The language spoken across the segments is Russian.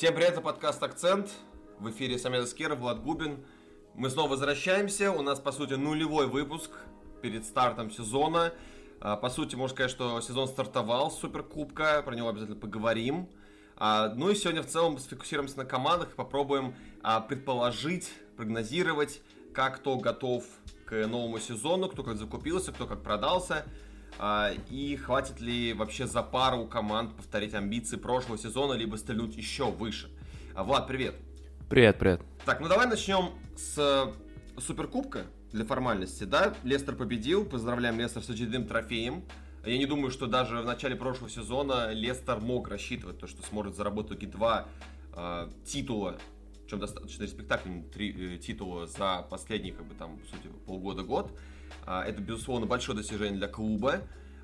Всем привет, это подкаст «Акцент». В эфире Самед Аскеров, Влад Губин. Мы снова возвращаемся. У нас, по сути, нулевой выпуск перед стартом сезона. А, по сути, можно сказать, что сезон стартовал с Суперкубка. Про него обязательно поговорим. А, ну и сегодня в целом сфокусируемся на командах и попробуем а, предположить, прогнозировать, как кто готов к новому сезону, кто как закупился, кто как продался. А, и хватит ли вообще за пару команд повторить амбиции прошлого сезона, либо стрельнуть еще выше. А, Влад, привет. Привет, привет. Так, ну давай начнем с э, Суперкубка для формальности, да? Лестер победил, поздравляем Лестер с очередным трофеем. Я не думаю, что даже в начале прошлого сезона Лестер мог рассчитывать то, что сможет заработать таки два э, титула, чем достаточно респектабельные три э, титула за последние, как бы там, по сути, полгода-год. Это, безусловно, большое достижение для клуба.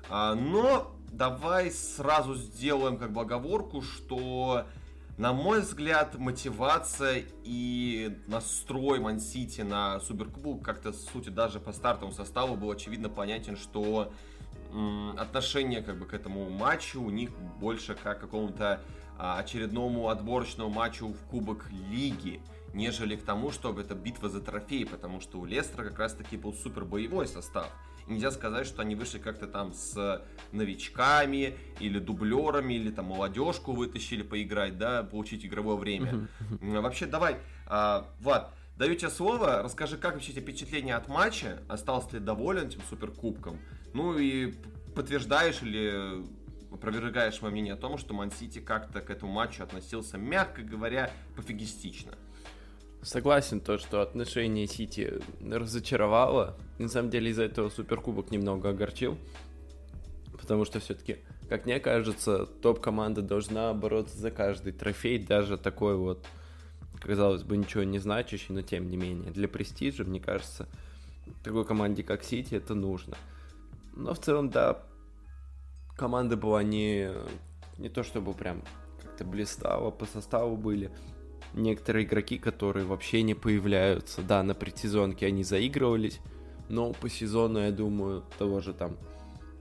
А, но давай сразу сделаем как бы оговорку, что, на мой взгляд, мотивация и настрой Ман-Сити на Суперкубок как-то, сути, даже по стартовому составу был очевидно понятен, что отношение как бы к этому матчу у них больше как к какому-то а, очередному отборочному матчу в Кубок Лиги нежели к тому, чтобы это битва за трофей, потому что у Лестера как раз-таки был супер боевой состав. И нельзя сказать, что они вышли как-то там с новичками или дублерами, или там молодежку вытащили поиграть, да, получить игровое время. Вообще, давай, а, Влад, даю тебе слово, расскажи, как вообще тебе впечатление от матча, остался ли доволен этим суперкубком, ну и подтверждаешь или опровергаешь мое мнение о том, что Ман-Сити как-то к этому матчу относился, мягко говоря, пофигистично. Согласен, то, что отношение Сити разочаровало. На самом деле из-за этого Суперкубок немного огорчил. Потому что все-таки, как мне кажется, топ-команда должна бороться за каждый трофей, даже такой вот, казалось бы, ничего не значащий, но тем не менее. Для престижа, мне кажется, такой команде, как Сити, это нужно. Но в целом, да, команда была не, не то чтобы прям как-то блистала, по составу были некоторые игроки, которые вообще не появляются. Да, на предсезонке они заигрывались, но по сезону, я думаю, того же там,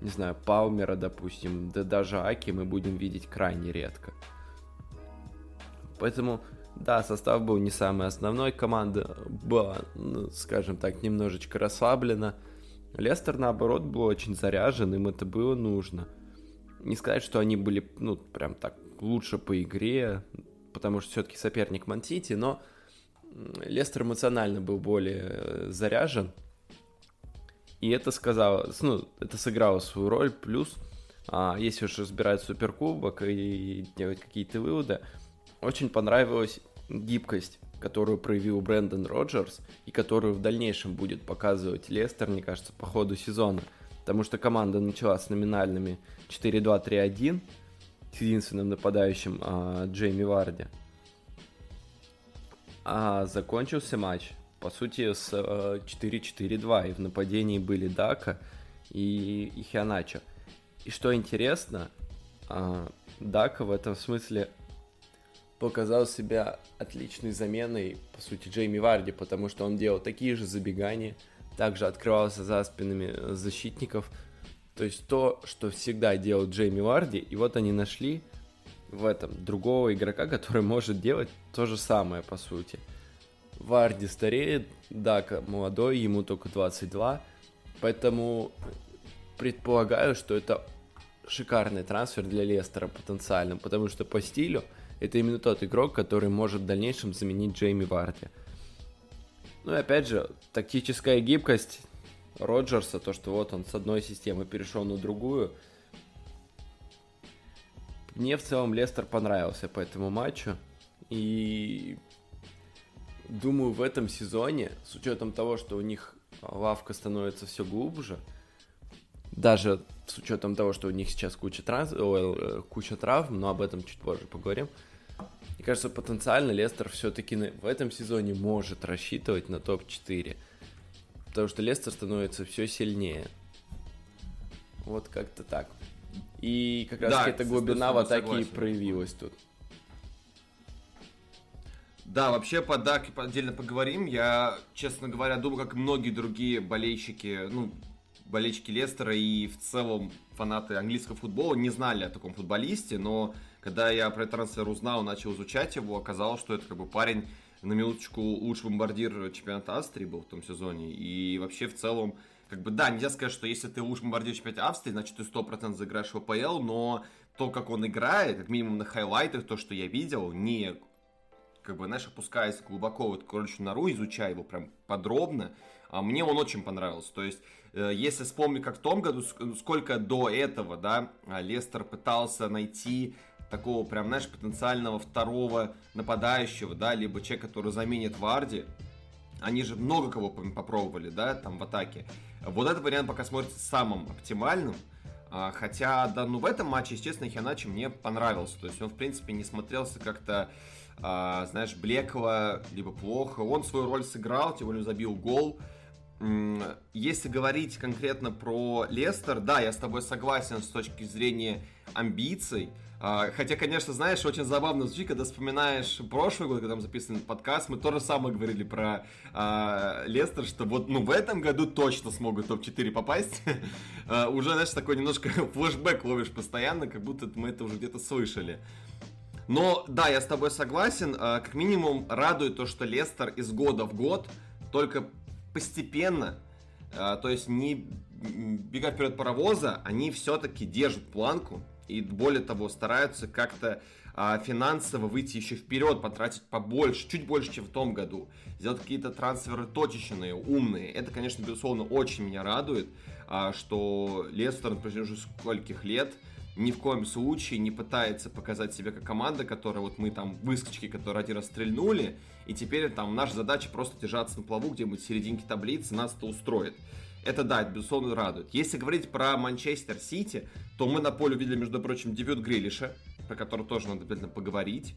не знаю, Палмера, допустим, да даже Аки мы будем видеть крайне редко. Поэтому, да, состав был не самый основной, команда была, ну, скажем так, немножечко расслаблена. Лестер, наоборот, был очень заряжен, им это было нужно. Не сказать, что они были, ну, прям так лучше по игре, потому что все-таки соперник Мансити, но Лестер эмоционально был более э, заряжен, и это сказало, ну, это сыграло свою роль, плюс, а, если уж разбирать суперкубок и делать какие-то выводы, очень понравилась гибкость, которую проявил Брэндон Роджерс, и которую в дальнейшем будет показывать Лестер, мне кажется, по ходу сезона, потому что команда начала с номинальными 4-2-3-1, с единственным нападающим а, Джейми Варди. А закончился матч, по сути, с а, 4-4-2, и в нападении были Дака и, и Хианачо. И что интересно, а, Дака в этом смысле показал себя отличной заменой, по сути, Джейми Варди, потому что он делал такие же забегания, также открывался за спинами защитников – то есть то, что всегда делал Джейми Варди, и вот они нашли в этом другого игрока, который может делать то же самое, по сути. Варди стареет, Дака молодой, ему только 22, поэтому предполагаю, что это шикарный трансфер для Лестера потенциально, потому что по стилю это именно тот игрок, который может в дальнейшем заменить Джейми Варди. Ну и опять же, тактическая гибкость Роджерса, то, что вот он с одной системы перешел на другую. Мне в целом Лестер понравился по этому матчу. И думаю, в этом сезоне, с учетом того, что у них лавка становится все глубже, даже с учетом того, что у них сейчас куча, транс... Ой, куча травм, но об этом чуть позже поговорим. Мне кажется, потенциально Лестер все-таки в этом сезоне может рассчитывать на топ-4 потому что Лестер становится все сильнее. Вот как-то так. И как раз да, эта глубина в атаке согласен. и проявилась тут. Да, вообще по Даке отдельно поговорим. Я, честно говоря, думаю, как многие другие болельщики, ну, болельщики Лестера и в целом фанаты английского футбола не знали о таком футболисте, но Когда я про трансфер узнал, начал изучать его, оказалось, что это как бы парень на минуточку лучший бомбардир чемпионата Австрии был в том сезоне. И вообще в целом, как бы, да, нельзя сказать, что если ты лучший бомбардир чемпионата Австрии, значит ты 100% заиграешь в АПЛ, но то, как он играет, как минимум на хайлайтах, то, что я видел, не как бы, знаешь, опускаясь глубоко в эту кроличью нору, изучая его прям подробно, а мне он очень понравился. То есть, э, если вспомнить, как в том году, сколько до этого, да, Лестер пытался найти такого прям, знаешь, потенциального второго нападающего, да, либо человека, который заменит Варди. Они же много кого попробовали, да, там в атаке. Вот этот вариант пока смотрится самым оптимальным. А, хотя, да, ну в этом матче, естественно, Хиначи мне понравился. То есть он, в принципе, не смотрелся как-то, а, знаешь, блекло, либо плохо. Он свою роль сыграл, тем более забил гол. Если говорить конкретно про Лестер, да, я с тобой согласен с точки зрения амбиций. А, хотя, конечно, знаешь, очень забавно звучит, когда вспоминаешь прошлый год, когда там записан подкаст, мы тоже самое говорили про а, Лестер, что вот ну, в этом году точно смогут топ-4 попасть. а, уже, знаешь, такой немножко флешбэк ловишь постоянно, как будто мы это уже где-то слышали. Но, да, я с тобой согласен. А, как минимум, радует то, что Лестер из года в год только постепенно, а, то есть не бегая вперед паровоза, они все-таки держат планку, и более того, стараются как-то а, финансово выйти еще вперед, потратить побольше, чуть больше, чем в том году, сделать какие-то трансферы точечные, умные. Это, конечно, безусловно, очень меня радует, а, что Лестер на протяжении уже скольких лет ни в коем случае не пытается показать себя как команда, которая вот мы там выскочки, которые один раз стрельнули, и теперь там наша задача просто держаться на плаву где-нибудь в серединке таблицы, нас это устроит. Это да, это безусловно радует. Если говорить про Манчестер Сити, то мы на поле увидели, между прочим, дебют Грилиша, про который тоже надо обязательно поговорить.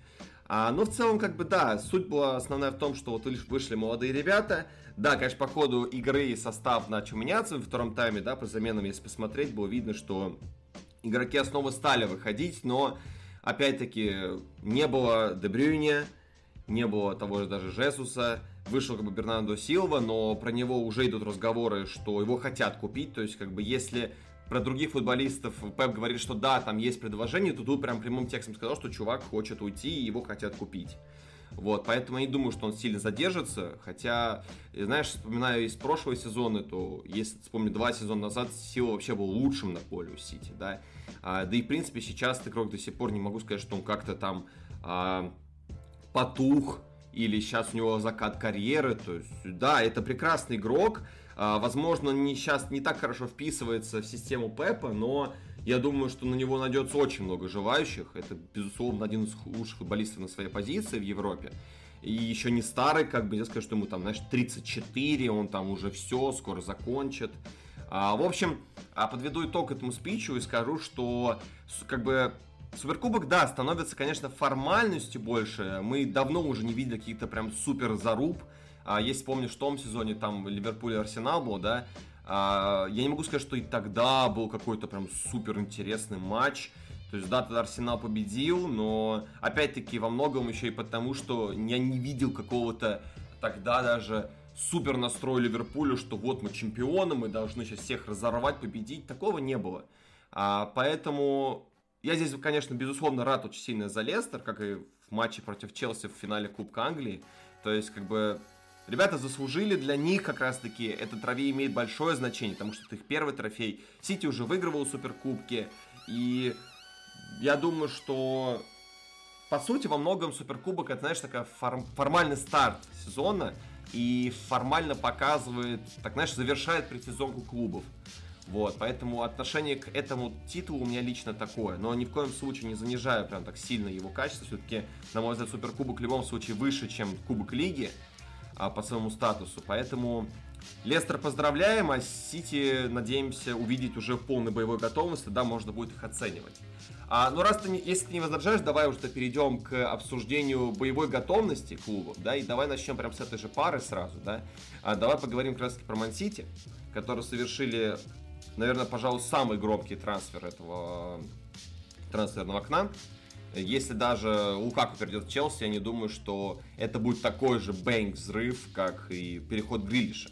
А, но в целом, как бы, да, суть была основная в том, что вот вышли молодые ребята. Да, конечно, по ходу игры состав начал меняться во втором тайме, да, по заменам, если посмотреть, было видно, что игроки снова стали выходить, но, опять-таки, не было Дебрюйне, не было того же даже Жесуса, вышел как бы Бернандо Силва, но про него уже идут разговоры, что его хотят купить, то есть как бы если про других футболистов Пеп говорит, что да, там есть предложение, то тут прям прямым текстом сказал, что чувак хочет уйти и его хотят купить. Вот, поэтому я не думаю, что он сильно задержится, хотя, знаешь, вспоминаю из прошлого сезона, то если вспомнить два сезона назад, Сила вообще был лучшим на поле у Сити, да, а, да и, в принципе, сейчас игрок до сих пор не могу сказать, что он как-то там а, потух, или сейчас у него закат карьеры, то есть, да, это прекрасный игрок, а, возможно, не, сейчас не так хорошо вписывается в систему Пепа, но я думаю, что на него найдется очень много желающих, это, безусловно, один из лучших футболистов на своей позиции в Европе, и еще не старый, как бы, я скажу, что ему там, знаешь, 34, он там уже все, скоро закончит, а, в общем, а подведу итог этому спичу и скажу, что, как бы, Суперкубок, да, становится, конечно, формальностью больше. Мы давно уже не видели каких-то прям супер заруб. А, если помнишь, в том сезоне там Ливерпуль и Арсенал был, да, а, я не могу сказать, что и тогда был какой-то прям супер интересный матч. То есть, да, тогда Арсенал победил, но опять-таки во многом еще и потому, что я не видел какого-то тогда даже супер настроя Ливерпулю, что вот мы чемпионы, мы должны сейчас всех разорвать, победить. Такого не было. А, поэтому я здесь, конечно, безусловно, рад очень сильно за Лестер, как и в матче против Челси в финале Кубка Англии. То есть, как бы, ребята заслужили, для них как раз-таки этот трофей имеет большое значение, потому что это их первый трофей. Сити уже выигрывал Суперкубки, и я думаю, что по сути, во многом Суперкубок, это, знаешь, такой форм- формальный старт сезона, и формально показывает, так, знаешь, завершает предсезонку клубов. Вот, поэтому отношение к этому титулу у меня лично такое, но ни в коем случае не занижаю прям так сильно его качество. Все-таки, на мой взгляд, Суперкубок в любом случае выше, чем Кубок Лиги а, по своему статусу. Поэтому Лестер поздравляем, а Сити надеемся увидеть уже в полной боевой готовности, да, можно будет их оценивать. А, ну, раз ты, не, если ты не возражаешь, давай уже перейдем к обсуждению боевой готовности клубов, да, и давай начнем прям с этой же пары сразу, да. А, давай поговорим как раз про Ман-Сити, которые совершили наверное, пожалуй, самый громкий трансфер этого трансферного окна. Если даже Лукаку перейдет в Челси, я не думаю, что это будет такой же бэнк-взрыв, как и переход Грилиша.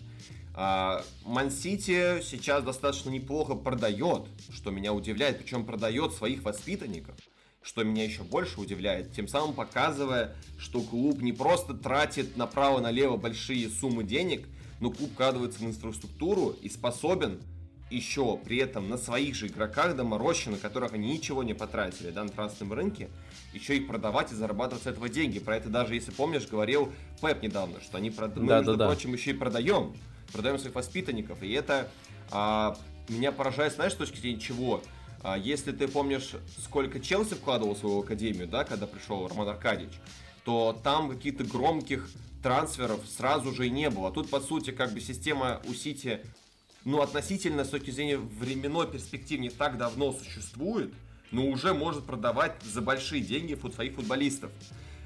Ман-Сити сейчас достаточно неплохо продает, что меня удивляет, причем продает своих воспитанников, что меня еще больше удивляет, тем самым показывая, что клуб не просто тратит направо-налево большие суммы денег, но клуб вкладывается в инфраструктуру и способен еще при этом на своих же игроках доморощенных, которых они ничего не потратили да, на трансферном рынке, еще их продавать и зарабатывать с этого деньги. Про это даже, если помнишь, говорил Пеп недавно, что они, прод... да, мы, между да, прочим, да. еще и продаем. Продаем своих воспитанников. И это а, меня поражает, знаешь, с точки зрения чего? А, если ты помнишь, сколько Челси вкладывал в свою академию, да, когда пришел Роман Аркадьевич, то там каких-то громких трансферов сразу же и не было. Тут, по сути, как бы система у Сити ну, относительно с точки зрения временной перспективы не так давно существует, но уже может продавать за большие деньги фут своих футболистов.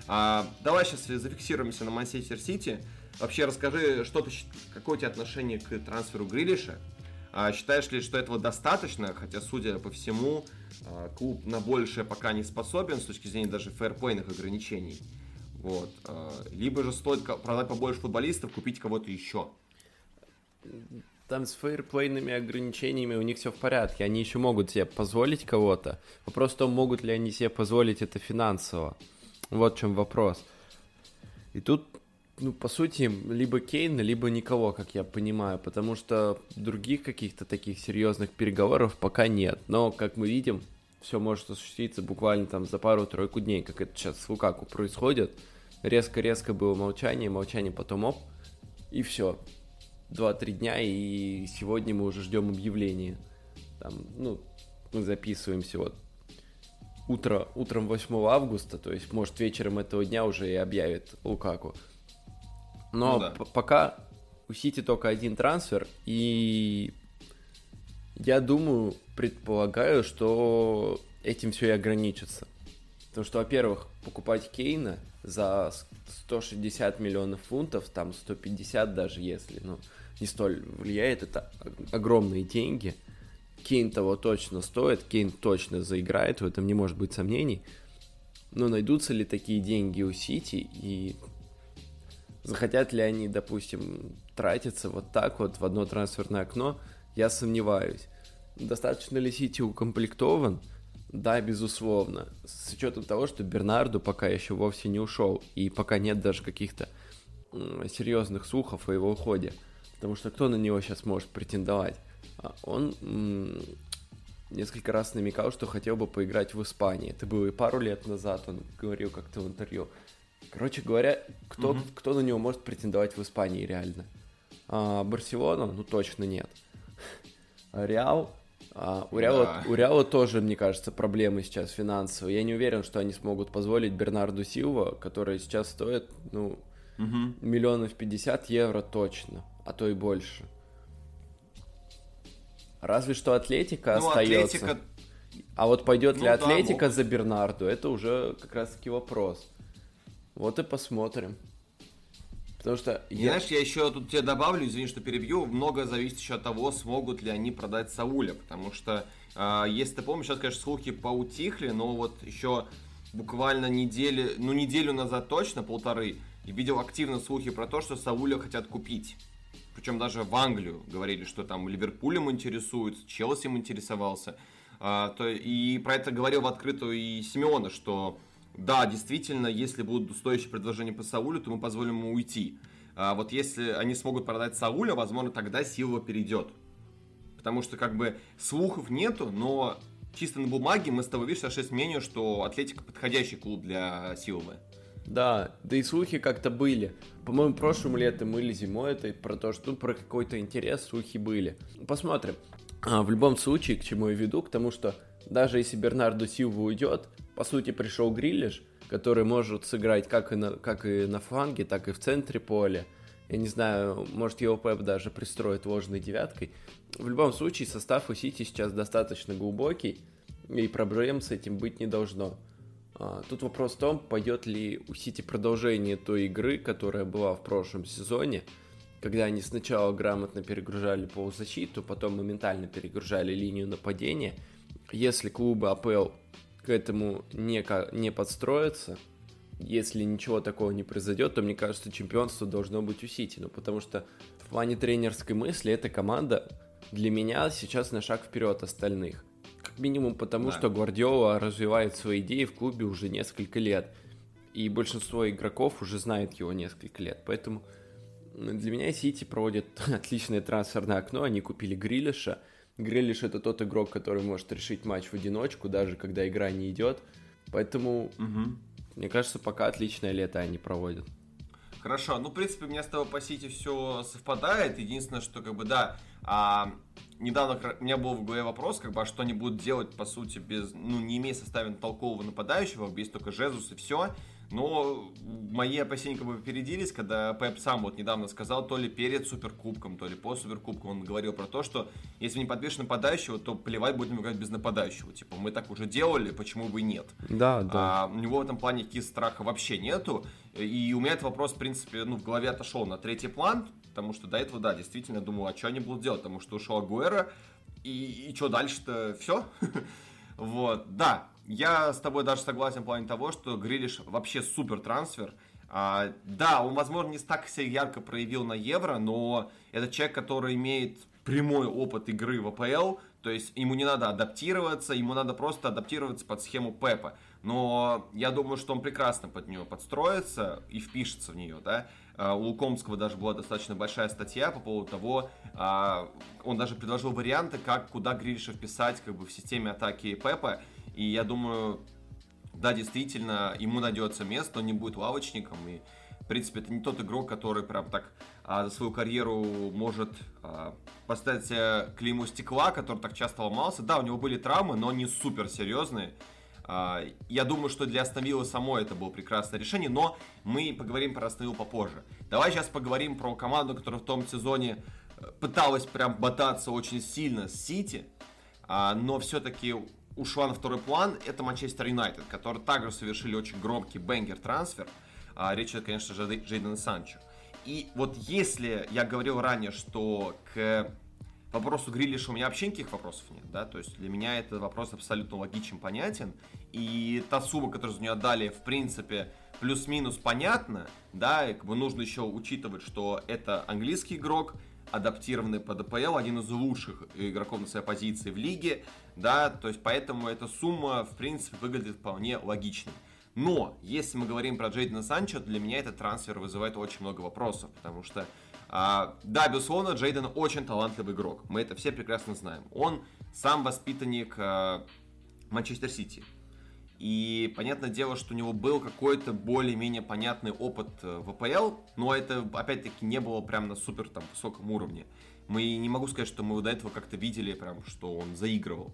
А, давай сейчас зафиксируемся на Манчестер Сити. Вообще расскажи, что ты, какое у тебя отношение к трансферу Грилиша? А, считаешь ли, что этого достаточно? Хотя, судя по всему, а, клуб на большее пока не способен с точки зрения даже фэрплейных ограничений. Вот. А, либо же стоит продать побольше футболистов, купить кого-то еще там с фейерплейными ограничениями у них все в порядке. Они еще могут себе позволить кого-то. Вопрос в том, могут ли они себе позволить это финансово. Вот в чем вопрос. И тут, ну, по сути, либо Кейн, либо никого, как я понимаю, потому что других каких-то таких серьезных переговоров пока нет. Но, как мы видим, все может осуществиться буквально там за пару-тройку дней, как это сейчас с Лукаку происходит. Резко-резко было молчание, молчание потом оп, и все. 2-3 дня, и сегодня мы уже ждем объявления. Там, ну, мы записываемся вот утро, утром 8 августа, то есть, может, вечером этого дня уже и объявит Лукаку. Но ну, да. пока у Сити только один трансфер, и я думаю, предполагаю, что этим все и ограничится. Потому что, во-первых, покупать Кейна за 160 миллионов фунтов, там 150 даже если, ну, не столь влияет. Это огромные деньги. Кейн того точно стоит, Кейн точно заиграет, в этом не может быть сомнений. Но найдутся ли такие деньги у Сити и захотят ли они, допустим, тратиться вот так вот в одно трансферное окно, я сомневаюсь. Достаточно ли Сити укомплектован? Да, безусловно. С учетом того, что Бернарду пока еще вовсе не ушел, и пока нет даже каких-то серьезных слухов о его уходе. Потому что кто на него сейчас может претендовать? А он м- несколько раз намекал, что хотел бы поиграть в Испании. Это было и пару лет назад, он говорил как-то в интервью. Короче говоря, кто, mm-hmm. кто на него может претендовать в Испании реально? А, Барселона? Ну точно нет. Реал? А, у, Реала, да. у Реала тоже, мне кажется, проблемы сейчас финансовые. Я не уверен, что они смогут позволить Бернарду Силва, который сейчас стоит, ну, угу. миллионов пятьдесят евро точно а то и больше. Разве что Атлетика ну, остается. Атлетика... А вот пойдет ну, ли Атлетика да, за Бернарду, это уже как раз таки вопрос. Вот и посмотрим. Потому что... Я... Знаешь, я еще тут тебе добавлю, извини, что перебью, много зависит еще от того, смогут ли они продать Сауля, потому что, э, если ты помнишь, сейчас, конечно, слухи поутихли, но вот еще буквально недели, ну неделю назад точно, полторы, видел активно слухи про то, что Сауля хотят купить причем даже в Англию говорили, что там Ливерпулем интересуют, Челси интересовался. А, то, и про это говорил в открытую и Симеона, что да, действительно, если будут стоящие предложения по Саулю, то мы позволим ему уйти. А вот если они смогут продать Сауля, возможно, тогда Силва перейдет. Потому что как бы слухов нету, но чисто на бумаге мы с тобой, видишь, сошлись мнению, что Атлетика подходящий клуб для Силвы. Да, да и слухи как-то были. По-моему, прошлым летом или зимой это про то, что ну, про какой-то интерес слухи были. Посмотрим. А, в любом случае, к чему я веду, к тому, что даже если Бернарду Силва уйдет, по сути пришел Гриллиш, который может сыграть как и, на, как и на фланге, так и в центре поля. Я не знаю, может его Пеп даже пристроит ложной девяткой. В любом случае, состав у Сити сейчас достаточно глубокий, и проблем с этим быть не должно. А, тут вопрос в том, пойдет ли у Сити продолжение той игры, которая была в прошлом сезоне, когда они сначала грамотно перегружали полузащиту, потом моментально перегружали линию нападения. Если клубы АПЛ к этому не, не подстроятся, если ничего такого не произойдет, то мне кажется, чемпионство должно быть у Сити. Ну, потому что в плане тренерской мысли эта команда для меня сейчас на шаг вперед остальных минимум потому, да. что Гвардиола развивает свои идеи в клубе уже несколько лет. И большинство игроков уже знает его несколько лет. Поэтому для меня Сити проводит отличное трансферное окно. Они купили Грилиша. Грилиш это тот игрок, который может решить матч в одиночку, даже когда игра не идет. Поэтому, угу. мне кажется, пока отличное лето они проводят. Хорошо, ну, в принципе, у меня с тобой по Сити все совпадает. Единственное, что, как бы, да, а, недавно у меня был в голове вопрос, как бы, а что они будут делать, по сути, без, ну, не имея составен толкового нападающего, без только Жезус и все. Но мои опасения как бы опередились, когда Пеп сам вот недавно сказал, то ли перед Суперкубком, то ли по Суперкубку, он говорил про то, что если не подпишешь нападающего, то плевать будем играть без нападающего. Типа, мы так уже делали, почему бы и нет? Да, да. А, у него в этом плане каких страха вообще нету. И у меня этот вопрос, в принципе, ну, в голове отошел на третий план, потому что до этого, да, действительно, думал, а что они будут делать, потому что ушел Агуэра, и, и что дальше-то, все? вот, да, я с тобой даже согласен в плане того, что Грилиш вообще супер трансфер. А, да, он, возможно, не так себя ярко проявил на Евро, но это человек, который имеет прямой опыт игры в АПЛ, то есть ему не надо адаптироваться, ему надо просто адаптироваться под схему Пепа. Но я думаю, что он прекрасно под нее подстроится и впишется в нее, да. А, у Лукомского даже была достаточно большая статья по поводу того, а, он даже предложил варианты, как куда Грильша вписать как бы в системе атаки Пепа. И я думаю, да, действительно, ему найдется место, он не будет лавочником. И, в принципе, это не тот игрок, который прям так а, за свою карьеру может а, поставить клейму стекла, который так часто ломался. Да, у него были травмы, но не супер серьезные. А, я думаю, что для Астон самой это было прекрасное решение, но мы поговорим про Астон попозже. Давай сейчас поговорим про команду, которая в том сезоне э, пыталась прям ботаться очень сильно с Сити, а, но все-таки ушла на второй план, это Манчестер Юнайтед, которые также совершили очень громкий бенгер-трансфер. А, речь идет, конечно же, о Джейден Санчо. И вот если я говорил ранее, что к вопросу Грилиша у меня вообще никаких вопросов нет, да, то есть для меня это вопрос абсолютно логичен, понятен, и та сумма, которую за нее отдали, в принципе, плюс-минус понятна, да, и как бы нужно еще учитывать, что это английский игрок, адаптированный под АПЛ, один из лучших игроков на своей позиции в лиге, да, то есть поэтому эта сумма, в принципе, выглядит вполне логичной. Но, если мы говорим про Джейдена Санчо, для меня этот трансфер вызывает очень много вопросов, потому что, а, да, безусловно, Джейден очень талантливый игрок, мы это все прекрасно знаем. Он сам воспитанник а, Манчестер Сити, и понятное дело, что у него был какой-то более-менее понятный опыт э, в АПЛ, но это, опять-таки, не было прям на супер там высоком уровне. Мы не могу сказать, что мы до этого как-то видели прям, что он заигрывал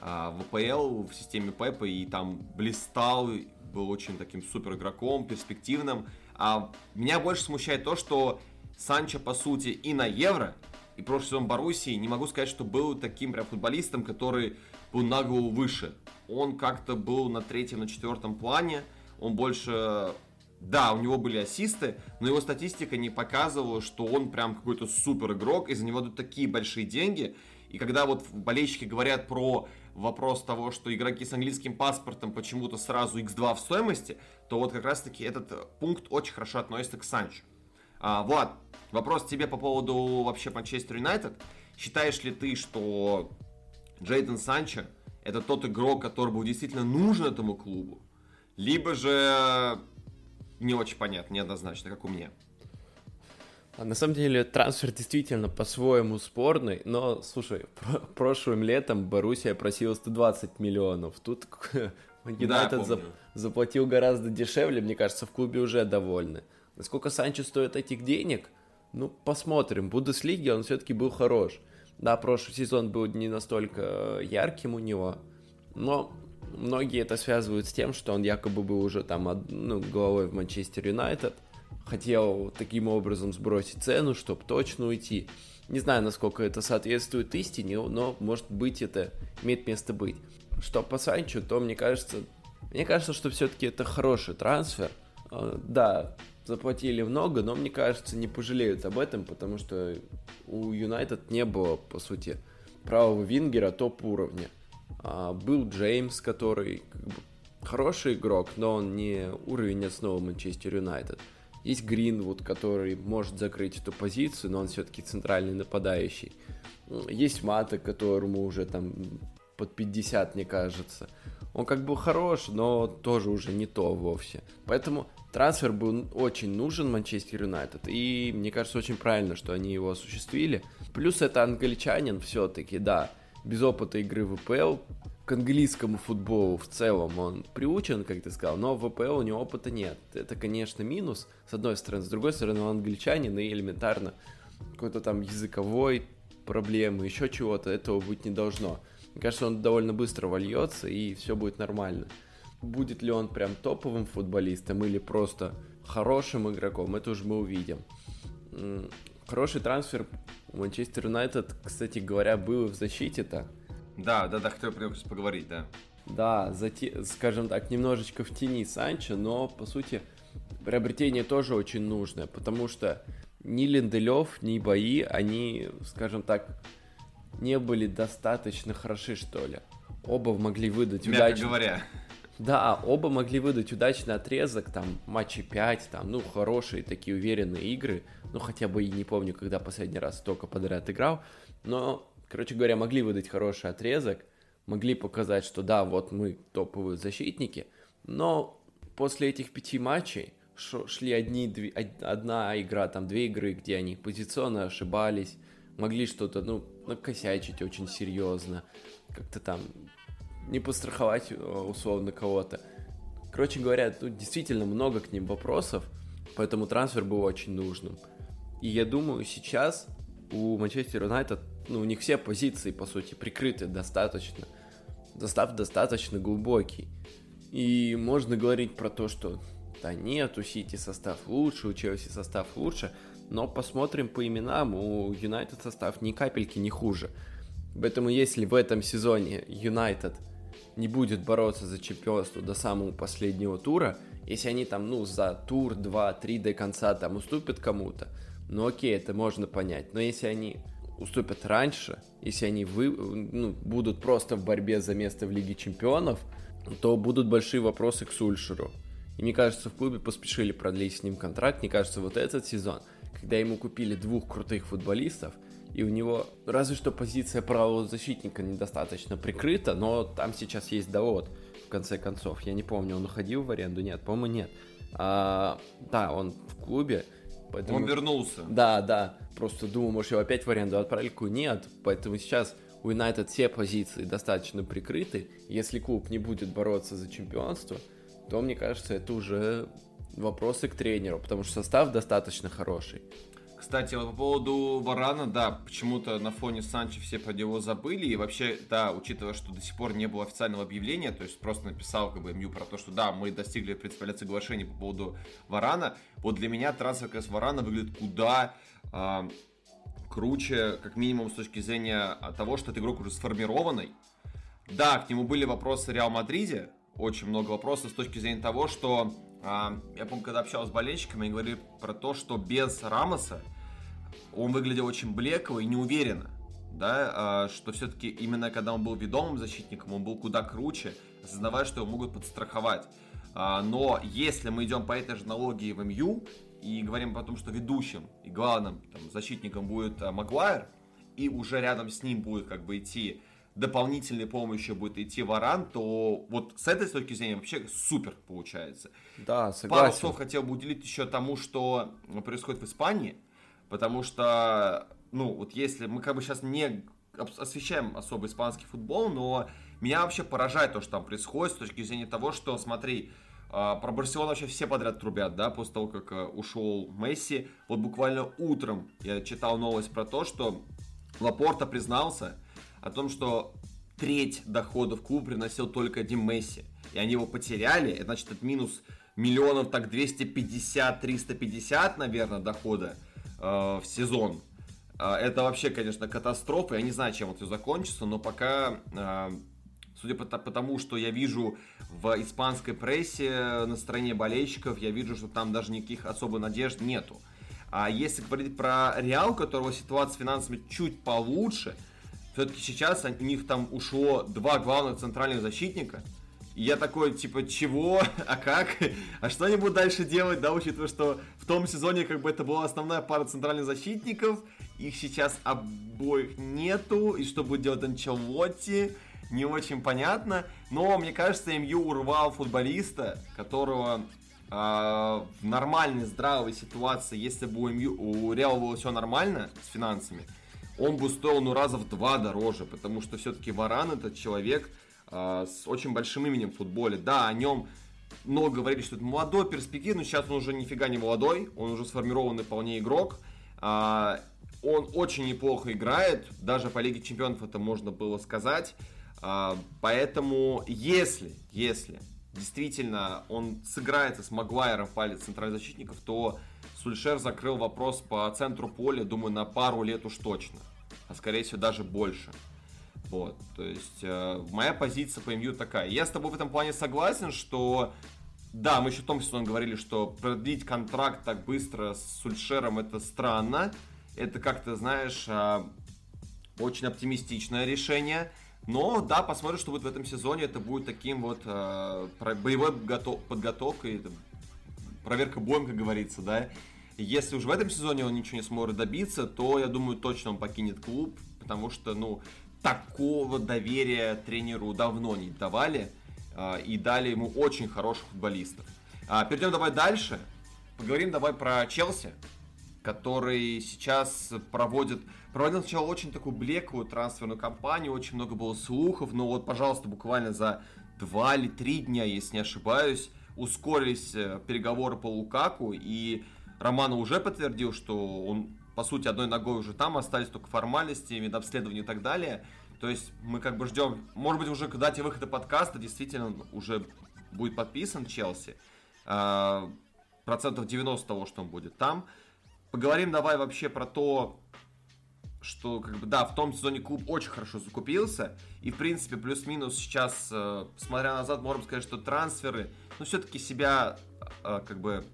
а, в АПЛ, в системе Пепа, и там блистал, был очень таким супер игроком, перспективным. А меня больше смущает то, что Санчо, по сути, и на Евро, и прошлый сезон Боруссии, не могу сказать, что был таким прям футболистом, который был на голову выше он как-то был на третьем, на четвертом плане. Он больше... Да, у него были ассисты, но его статистика не показывала, что он прям какой-то супер игрок, и за него дают такие большие деньги. И когда вот болельщики говорят про вопрос того, что игроки с английским паспортом почему-то сразу x2 в стоимости, то вот как раз-таки этот пункт очень хорошо относится к Санчо. А, Влад, вопрос тебе по поводу вообще Манчестер Юнайтед. Считаешь ли ты, что Джейден Санчо это тот игрок, который был действительно нужен этому клубу, либо же не очень понятно, неоднозначно, как у меня. А на самом деле трансфер действительно по-своему спорный, но, слушай, про- прошлым летом Боруссия просила 120 миллионов, тут Юнайтед да, заплатил гораздо дешевле, мне кажется, в клубе уже довольны. Насколько Санчо стоит этих денег? Ну, посмотрим. В Бундеслиге он все-таки был хорош. Да, прошлый сезон был не настолько ярким у него, но многие это связывают с тем, что он якобы был уже там ну, головой в Манчестер Юнайтед, хотел таким образом сбросить цену, чтобы точно уйти. Не знаю, насколько это соответствует истине, но, может быть, это имеет место быть. Что по Санчо, то мне кажется, мне кажется, что все-таки это хороший трансфер. А, да, заплатили много, но мне кажется, не пожалеют об этом, потому что у Юнайтед не было, по сути, правого вингера топ-уровня. А был Джеймс, который как бы, хороший игрок, но он не уровень основы Манчестер Юнайтед. Есть Гринвуд, который может закрыть эту позицию, но он все-таки центральный нападающий. Есть Мата, которому уже там под 50, мне кажется. Он как бы хорош, но тоже уже не то вовсе. Поэтому трансфер был очень нужен Манчестер Юнайтед. И мне кажется, очень правильно, что они его осуществили. Плюс это англичанин все-таки, да. Без опыта игры в ВПЛ, к английскому футболу в целом он приучен, как ты сказал, но в ВПЛ у него опыта нет. Это, конечно, минус, с одной стороны. С другой стороны, он англичанин и элементарно какой-то там языковой проблемы, еще чего-то, этого быть не должно. Мне кажется, он довольно быстро вольется, и все будет нормально. Будет ли он прям топовым футболистом или просто хорошим игроком, это уже мы увидим. Хороший трансфер у Манчестер Юнайтед, кстати говоря, был в защите-то. Да, да, да, хотел поговорить, да. Да, зате... скажем так, немножечко в тени Санчо, но, по сути, приобретение тоже очень нужное, потому что ни Линделев, ни Бои, они, скажем так, не были достаточно хороши, что ли. Оба могли выдать Мягко удачный... говоря. Да, оба могли выдать удачный отрезок, там, матчи 5, там, ну, хорошие такие уверенные игры. Ну, хотя бы и не помню, когда последний раз столько подряд играл. Но, короче говоря, могли выдать хороший отрезок, могли показать, что да, вот мы топовые защитники. Но после этих пяти матчей шли одни, две, одна игра, там, две игры, где они позиционно ошибались, могли что-то, ну, накосячить очень серьезно, как-то там не постраховать э, условно кого-то. Короче говоря, тут действительно много к ним вопросов, поэтому трансфер был очень нужным. И я думаю, сейчас у Манчестер Юнайтед, ну, у них все позиции, по сути, прикрыты достаточно. Состав достаточно глубокий. И можно говорить про то, что да нет, у Сити состав лучше, у Челси состав лучше – но посмотрим по именам, у Юнайтед состав ни капельки не хуже. Поэтому если в этом сезоне Юнайтед не будет бороться за чемпионство до самого последнего тура, если они там, ну, за тур, 2, 3 до конца там уступят кому-то, ну окей, это можно понять. Но если они уступят раньше, если они вы, ну, будут просто в борьбе за место в Лиге Чемпионов, то будут большие вопросы к Сульшеру. И мне кажется, в клубе поспешили продлить с ним контракт. Мне кажется, вот этот сезон – когда ему купили двух крутых футболистов, и у него разве что позиция правого защитника недостаточно прикрыта, но там сейчас есть довод, в конце концов. Я не помню, он уходил в аренду? Нет, по-моему, нет. А, да, он в клубе. Поэтому... Он вернулся. Да, да. Просто думаю, может, его опять в аренду отправили? Нет, поэтому сейчас у Юнайтед все позиции достаточно прикрыты. Если клуб не будет бороться за чемпионство, то, мне кажется, это уже вопросы к тренеру, потому что состав достаточно хороший. Кстати, по поводу Варана, да, почему-то на фоне Санчо все про него забыли. И вообще, да, учитывая, что до сих пор не было официального объявления, то есть просто написал как бы МЮ про то, что да, мы достигли принципиального соглашения по поводу Варана. Вот для меня трансфер как Варана выглядит куда э, круче, как минимум с точки зрения того, что этот игрок уже сформированный. Да, к нему были вопросы в Реал Мадриде, очень много вопросов с точки зрения того, что а, я помню, когда общался с болельщиками, они говорили про то, что без Рамоса он выглядел очень блекло и неуверенно. Да, а, что все-таки именно когда он был ведомым защитником, он был куда круче, осознавая, что его могут подстраховать. А, но если мы идем по этой же аналогии в МЮ и говорим о том, что ведущим и главным там, защитником будет Магуайр, и уже рядом с ним будет как бы идти дополнительной помощью будет идти Варан, то вот с этой точки зрения вообще супер получается. Да, согласен. Пару слов хотел бы уделить еще тому, что происходит в Испании, потому что, ну, вот если мы как бы сейчас не освещаем особо испанский футбол, но меня вообще поражает то, что там происходит с точки зрения того, что, смотри, а, про Барселону вообще все подряд трубят, да, после того, как э, ушел Месси. Вот буквально утром я читал новость про то, что Лапорта признался, о том, что треть доходов клуб приносил только Дим Месси, и они его потеряли, это значит, это минус миллионов так 250-350, наверное, дохода в сезон. Э, это вообще, конечно, катастрофа. Я не знаю, чем это закончится, но пока, э, судя по тому, что я вижу в испанской прессе на стороне болельщиков, я вижу, что там даже никаких особо надежд нету. А если говорить про Реал, у которого ситуация с финансами чуть получше, все-таки сейчас у них там ушло два главных центральных защитника. И я такой, типа, чего? А как? А что они будут дальше делать, да, учитывая, что в том сезоне как бы это была основная пара центральных защитников, их сейчас обоих нету, и что будет делать Анчелотти? не очень понятно. Но, мне кажется, МЮ урвал футболиста, которого э, в нормальной, здравой ситуации, если бы у, МЮ, у Реала было все нормально с финансами, он бы стоил ну раза в два дороже, потому что все-таки Варан это человек э, с очень большим именем в футболе. Да, о нем много говорили, что это молодой, перспективный, сейчас он уже нифига не молодой, он уже сформированный вполне игрок. Э, он очень неплохо играет, даже по Лиге Чемпионов это можно было сказать. Э, поэтому, если, если действительно он сыграется с Магуайром в палец центральных защитников, то Сульшер закрыл вопрос по центру поля, думаю, на пару лет уж точно. А скорее всего даже больше. Вот, то есть э, моя позиция по МЮ такая. Я с тобой в этом плане согласен, что да, мы еще в том сезоне говорили, что продлить контракт так быстро с Сульшером это странно. Это как-то, знаешь, э, очень оптимистичное решение. Но да, посмотрим, что будет в этом сезоне. Это будет таким вот э, боевой подготовкой, проверка боем, как говорится, да. Если уже в этом сезоне он ничего не сможет добиться, то, я думаю, точно он покинет клуб, потому что, ну, такого доверия тренеру давно не давали, а, и дали ему очень хороших футболистов. А, перейдем давай дальше. Поговорим давай про Челси, который сейчас проводит, проводил сначала очень такую блеклую трансферную кампанию, очень много было слухов, но вот, пожалуйста, буквально за два или три дня, если не ошибаюсь, ускорились э, переговоры по Лукаку, и Роману уже подтвердил, что он, по сути, одной ногой уже там, остались только формальности, медобследования и так далее. То есть мы как бы ждем, может быть, уже к дате выхода подкаста действительно уже будет подписан Челси. А, процентов 90 того, что он будет там. Поговорим давай вообще про то, что, как бы, да, в том сезоне клуб очень хорошо закупился. И, в принципе, плюс-минус сейчас, э, смотря назад, можем сказать, что трансферы, ну, все-таки себя, э, как бы,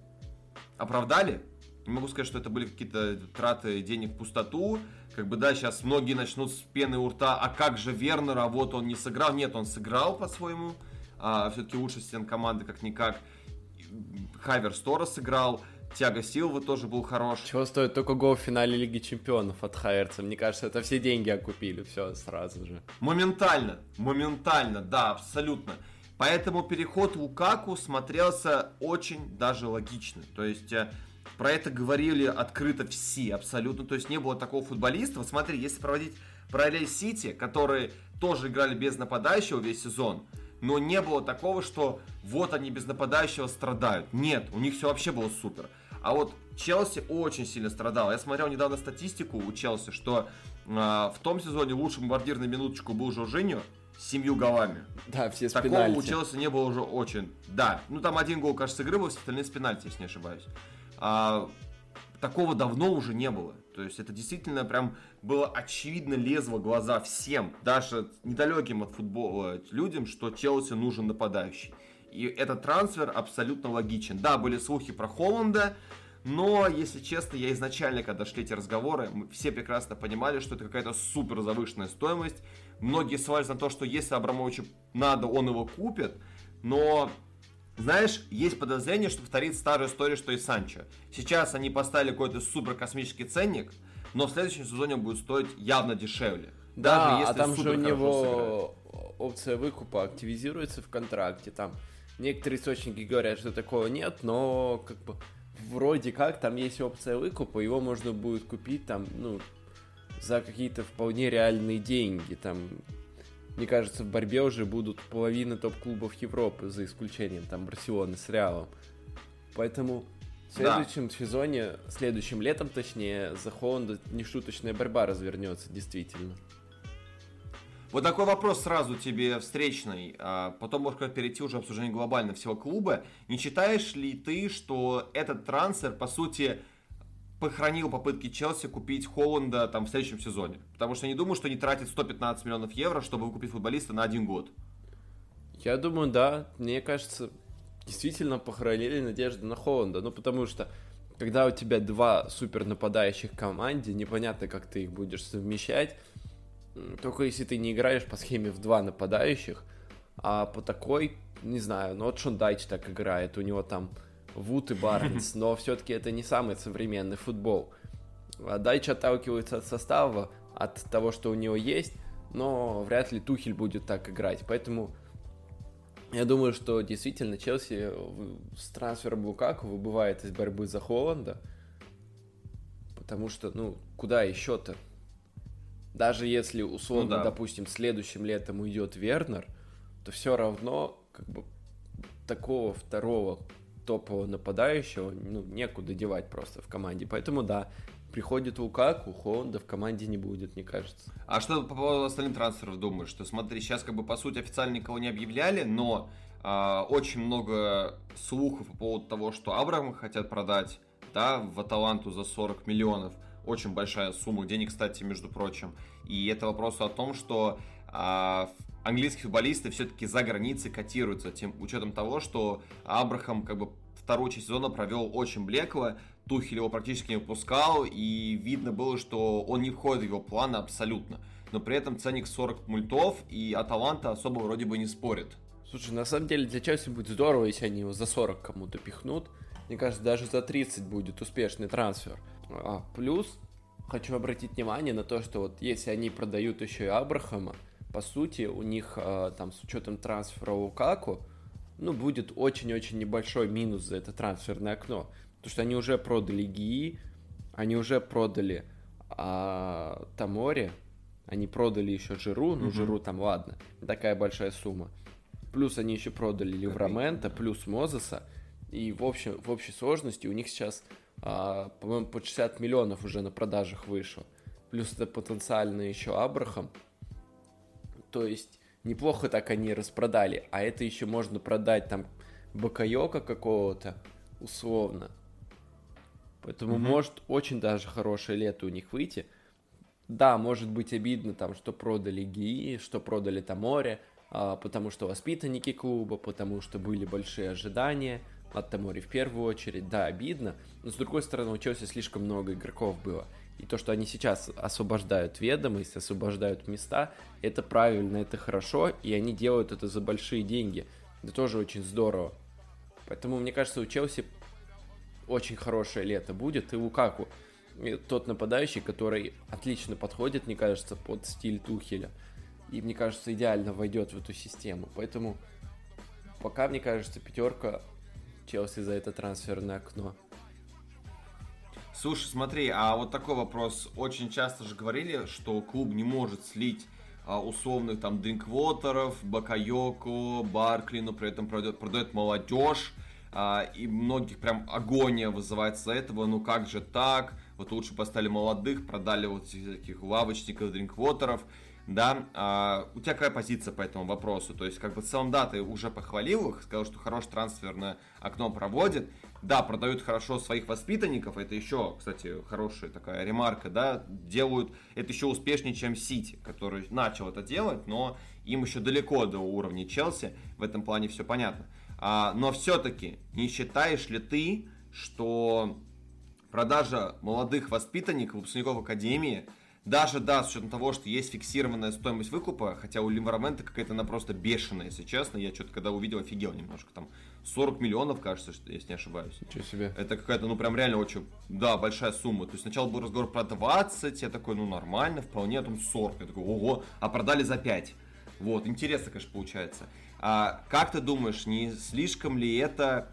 оправдали. Не могу сказать, что это были какие-то траты денег в пустоту. Как бы, да, сейчас многие начнут с пены у рта, а как же Вернер, а вот он не сыграл. Нет, он сыграл по-своему. А, все-таки лучше стен команды, как-никак. Хайвер Стора сыграл. Тяга Силва тоже был хорош. Чего стоит только гол в финале Лиги Чемпионов от Хайерца? Мне кажется, это все деньги окупили, все сразу же. Моментально, моментально, да, абсолютно. Поэтому переход Лукаку смотрелся очень даже логично. То есть э, про это говорили открыто все абсолютно. То есть не было такого футболиста. Вот смотри, если проводить параллель Сити, которые тоже играли без нападающего весь сезон, но не было такого, что вот они без нападающего страдают. Нет, у них все вообще было супер. А вот Челси очень сильно страдал. Я смотрел недавно статистику у Челси, что э, в том сезоне лучшим бомбардир на минуточку был Жоржиньо, с семью голами. Да, все с Такого пенальти. у Челси не было уже очень. Да, ну там один гол, кажется, игры был, остальные с пенальти, если не ошибаюсь. А, такого давно уже не было. То есть это действительно прям было очевидно лезло глаза всем, даже недалеким от футбола людям, что Челси нужен нападающий. И этот трансфер абсолютно логичен. Да, были слухи про Холланда, но, если честно, я изначально, когда шли эти разговоры, мы все прекрасно понимали, что это какая-то супер завышенная стоимость. Многие ссылались на то, что если Абрамовичу надо, он его купит. Но, знаешь, есть подозрение, что повторит старую историю, что и Санчо. Сейчас они поставили какой-то супер космический ценник, но в следующем сезоне он будет стоить явно дешевле. Да, даже если а там же у него сыграет. опция выкупа активизируется в контракте. Там некоторые источники говорят, что такого нет, но как бы вроде как там есть опция выкупа, его можно будет купить там, ну, за какие-то вполне реальные деньги. Там, мне кажется, в борьбе уже будут половина топ-клубов Европы, за исключением там Барселоны с Реалом. Поэтому в следующем да. сезоне, следующим летом, точнее, за Холланда нешуточная борьба развернется, действительно. Вот такой вопрос сразу тебе встречный. А потом можно перейти уже обсуждение глобально всего клуба. Не считаешь ли ты, что этот трансфер, по сути, похоронил попытки Челси купить Холланда там в следующем сезоне? Потому что не думаю, что они тратят 115 миллионов евро, чтобы выкупить футболиста на один год. Я думаю, да. Мне кажется, действительно похоронили надежды на Холланда. Ну, потому что когда у тебя два супер нападающих команде, непонятно, как ты их будешь совмещать. Только если ты не играешь по схеме в два нападающих, а по такой, не знаю, ну вот Шондайч так играет, у него там Вуд и Барнс, но все-таки это не самый современный футбол. А Дайч отталкивается от состава, от того, что у него есть, но вряд ли Тухель будет так играть. Поэтому я думаю, что действительно Челси с трансфером Лукаку выбывает из борьбы за Холланда, потому что, ну, куда еще-то? Даже если, условно, ну, да. допустим, следующим летом уйдет Вернер, то все равно, как бы, такого второго топового нападающего, ну, некуда девать просто в команде. Поэтому, да, приходит Лукаку, Холланда в команде не будет, мне кажется. А что по поводу остальных трансферов думаешь? Что смотри, сейчас как бы по сути официально никого не объявляли, но э, очень много слухов по поводу того, что Абрама хотят продать, да, в Аталанту за 40 миллионов. Очень большая сумма денег, кстати, между прочим. И это вопрос о том, что э, английские футболисты все-таки за границей котируются, тем учетом того, что Абрахам как бы вторую часть сезона провел очень блекло, Тухель его практически не выпускал, и видно было, что он не входит в его планы абсолютно. Но при этом ценник 40 мультов, и Аталанта особо вроде бы не спорит. Слушай, на самом деле для Челси будет здорово, если они его за 40 кому-то пихнут. Мне кажется, даже за 30 будет успешный трансфер. А, плюс хочу обратить внимание на то, что вот если они продают еще и Абрахама, по сути, у них а, там с учетом трансфера Лукаку, ну, будет очень-очень небольшой минус за это трансферное окно. Потому что они уже продали ГИИ, они уже продали а, Таморе, они продали еще Жиру, ну, угу. Жиру там, ладно, такая большая сумма. Плюс они еще продали Ливрамента, плюс Мозеса. И в, общем, в общей сложности у них сейчас, а, по-моему, по 60 миллионов уже на продажах вышло. Плюс это потенциально еще Абрахам. То есть неплохо так они распродали. А это еще можно продать там Бакайока какого-то, условно. Поэтому угу. может очень даже хорошее лето у них выйти. Да, может быть обидно там, что продали ГИИ, что продали Таморе, а, потому что воспитанники клуба, потому что были большие ожидания от Тамори в первую очередь. Да, обидно, но с другой стороны у Челси слишком много игроков было. И то, что они сейчас освобождают ведомость, освобождают места, это правильно, это хорошо, и они делают это за большие деньги. Это тоже очень здорово. Поэтому, мне кажется, у Челси очень хорошее лето будет, и Лукаку тот нападающий, который отлично подходит, мне кажется, под стиль Тухеля. И, мне кажется, идеально войдет в эту систему. Поэтому пока, мне кажется, пятерка Челси за это трансферное окно. Слушай, смотри, а вот такой вопрос. Очень часто же говорили, что клуб не может слить а, условных там Дринквотеров, Бакайоку, Баркли, но при этом продает, продает молодежь. А, и многих прям агония вызывается этого, ну как же так, вот лучше поставили молодых, продали вот таких лавочников, дринквотеров, да, а, у тебя какая позиция по этому вопросу? То есть, как бы в целом, да, ты уже похвалил их, сказал, что хорошее трансферное окно проводит, да, продают хорошо своих воспитанников, это еще, кстати, хорошая такая ремарка, да, делают это еще успешнее, чем Сити, который начал это делать, но им еще далеко до уровня Челси, в этом плане все понятно. А, но все-таки не считаешь ли ты, что продажа молодых воспитанников, выпускников Академии, даже да, с учетом того, что есть фиксированная стоимость выкупа, хотя у Ливрамента какая-то она просто бешеная, если честно, я что-то когда увидел, офигел немножко, там 40 миллионов, кажется, что, если не ошибаюсь. Ничего себе. Это какая-то, ну, прям реально очень, да, большая сумма. То есть сначала был разговор про 20, я такой, ну, нормально, вполне, а там 40. Я такой, ого, а продали за 5. Вот, интересно, конечно, получается. А как ты думаешь, не слишком ли это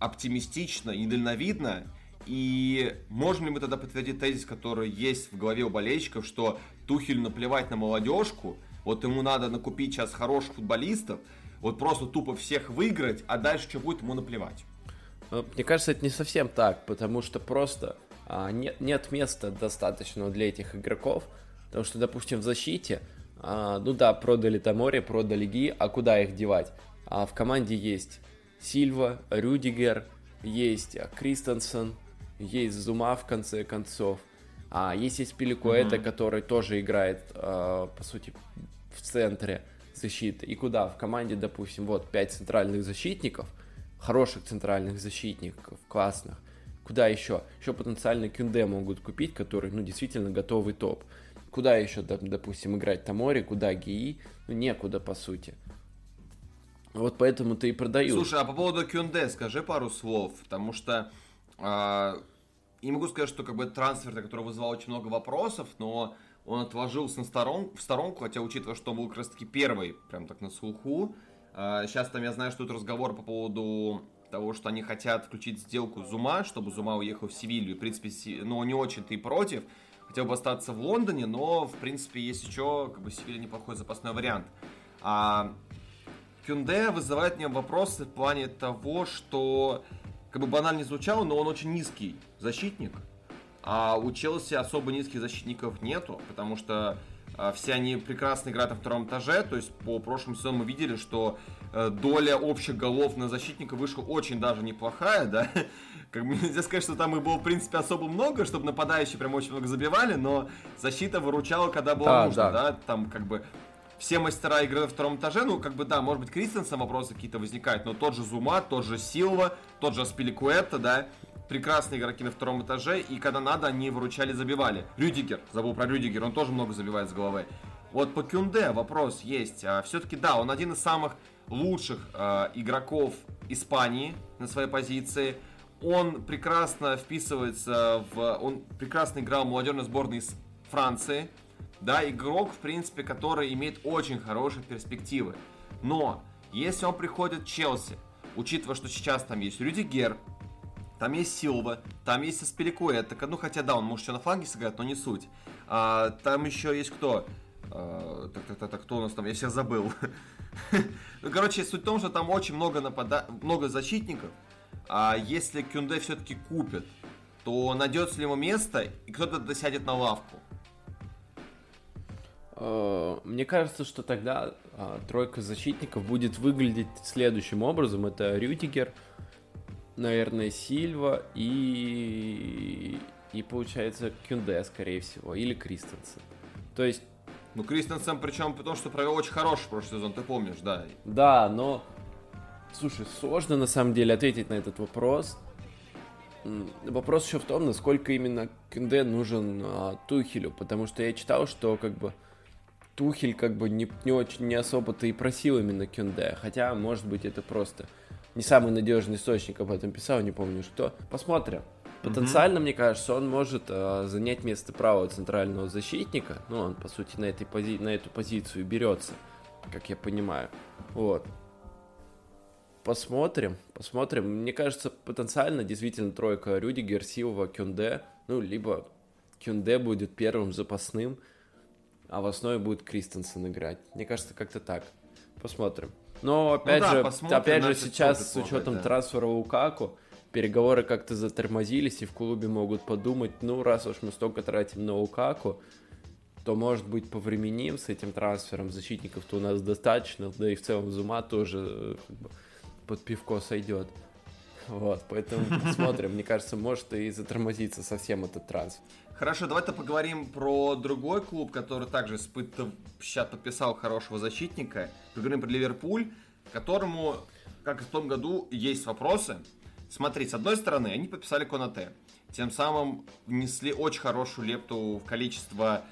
оптимистично, недальновидно? И можем ли мы тогда подтвердить тезис, который есть в голове у болельщиков, что Тухель наплевать на молодежку, вот ему надо накупить сейчас хороших футболистов, вот просто тупо всех выиграть, а дальше что будет, ему наплевать. Э, мне кажется, это не совсем так, потому что просто а, нет, нет места достаточного для этих игроков, потому что, допустим, в защите а, ну да, продали Таморе, продали Ги, а куда их девать? А в команде есть Сильва, Рюдигер, есть Кристенсен, есть Зума в конце концов. А есть есть Пеликуэта, mm-hmm. который тоже играет, а, по сути, в центре защиты. И куда? В команде, допустим, вот пять центральных защитников, хороших центральных защитников, классных. Куда еще? Еще потенциально Кюнде могут купить, который, ну, действительно готовый топ. Куда еще, допустим, играть Тамори, куда ГИИ? Ну, некуда, по сути. Вот поэтому ты и продают. Слушай, а по поводу Кюнде скажи пару слов, потому что э, не могу сказать, что как бы трансфер, который вызывал очень много вопросов, но он отложился на сторон, в сторонку, хотя учитывая, что он был как раз таки первый, прям так на слуху. Сейчас там я знаю, что тут разговор по поводу того, что они хотят включить сделку Зума, чтобы Зума уехал в Севилью. В принципе, ну, не очень-то и против. Хотел бы остаться в Лондоне, но, в принципе, есть еще, как бы, Севилья неплохой запасной вариант. А Кюнде вызывает мне вопросы в плане того, что, как бы банально не звучало, но он очень низкий защитник. А у Челси особо низких защитников нету, потому что э, все они прекрасно играют на втором этаже. То есть по прошлому сезону мы видели, что э, доля общих голов на защитника вышла очень даже неплохая, да. Как бы нельзя сказать, что там их было, в принципе, особо много, чтобы нападающие прям очень много забивали, но защита выручала, когда было да, нужно, да. да. Там как бы все мастера игры на втором этаже, ну, как бы, да, может быть, Кристенсен вопросы какие-то возникают, но тот же Зума, тот же Силва, тот же Аспиликуэта, да, прекрасные игроки на втором этаже, и когда надо, они выручали, забивали. Рюдигер, забыл про Рюдигер, он тоже много забивает с головы. Вот по Кюнде вопрос есть. А, Все-таки, да, он один из самых лучших э, игроков Испании на своей позиции. Он прекрасно вписывается в... Он прекрасно играл в молодежной сборной из Франции. Да, игрок, в принципе, который имеет очень хорошие перспективы. Но, если он приходит в Челси, учитывая, что сейчас там есть Рюдигер, там есть Силва, там есть Аспиликуэта, ну хотя да, он может еще на фланге сыграть, но не суть. А, там еще есть кто? А, так, так, так, так, кто у нас там? Я всех забыл. ну, короче, суть в том, что там очень много, напада... много защитников. А если Кюнде все-таки купит, то найдется ли ему место, и кто-то досядет на лавку. А, мне кажется, что тогда а, тройка защитников будет выглядеть следующим образом. Это Рютигер, наверное, Сильва и... И получается Кюнде, скорее всего, или Кристенсен. То есть... Ну, Кристенсен, причем потому, что провел очень хороший прошлый сезон, ты помнишь, да. Да, но... Слушай, сложно на самом деле ответить на этот вопрос. Вопрос еще в том, насколько именно Кюнде нужен а, Тухелю, потому что я читал, что как бы Тухель как бы не, не очень, не особо-то и просил именно Кюнде, хотя, может быть, это просто не самый надежный источник об этом писал, не помню что. Посмотрим. Потенциально, mm-hmm. мне кажется, он может э, занять место правого центрального защитника. Ну, он, по сути, на, этой пози- на эту позицию берется, как я понимаю. Вот. Посмотрим, посмотрим. Мне кажется, потенциально действительно тройка Рюдигер, Силва, Кюнде. Ну, либо Кюнде будет первым запасным, а в основе будет Кристенсен играть. Мне кажется, как-то так. Посмотрим. Но опять ну, да, же, опять же сейчас с учетом да. трансфера Лукаку, переговоры как-то затормозились, и в клубе могут подумать, ну, раз уж мы столько тратим на Лукаку, то, может быть, повременим с этим трансфером. Защитников-то у нас достаточно, да и в целом Зума тоже э, как бы, под пивко сойдет. Вот, поэтому посмотрим. Мне кажется, может и затормозиться совсем этот трансфер. Хорошо, давайте поговорим про другой клуб, который также сейчас подписал хорошего защитника. Поговорим про Ливерпуль, которому, как и в том году, есть вопросы. Смотри, с одной стороны, они подписали Конате. Тем самым внесли очень хорошую лепту в количество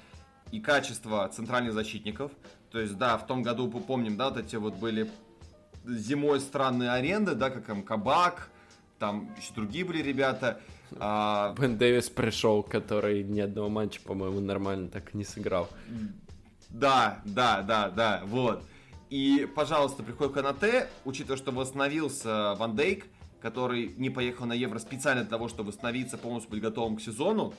и качество центральных защитников. То есть, да, в том году, помним, да, вот эти вот были зимой странные аренды, да, как там Кабак, там еще другие были ребята. А... Бен Дэвис пришел, который ни одного матча, по-моему, нормально так не сыграл. Да, да, да, да, вот. И, пожалуйста, приходит Канате, учитывая, что восстановился Ван Дейк, который не поехал на Евро специально для того, чтобы восстановиться, полностью быть готовым к сезону,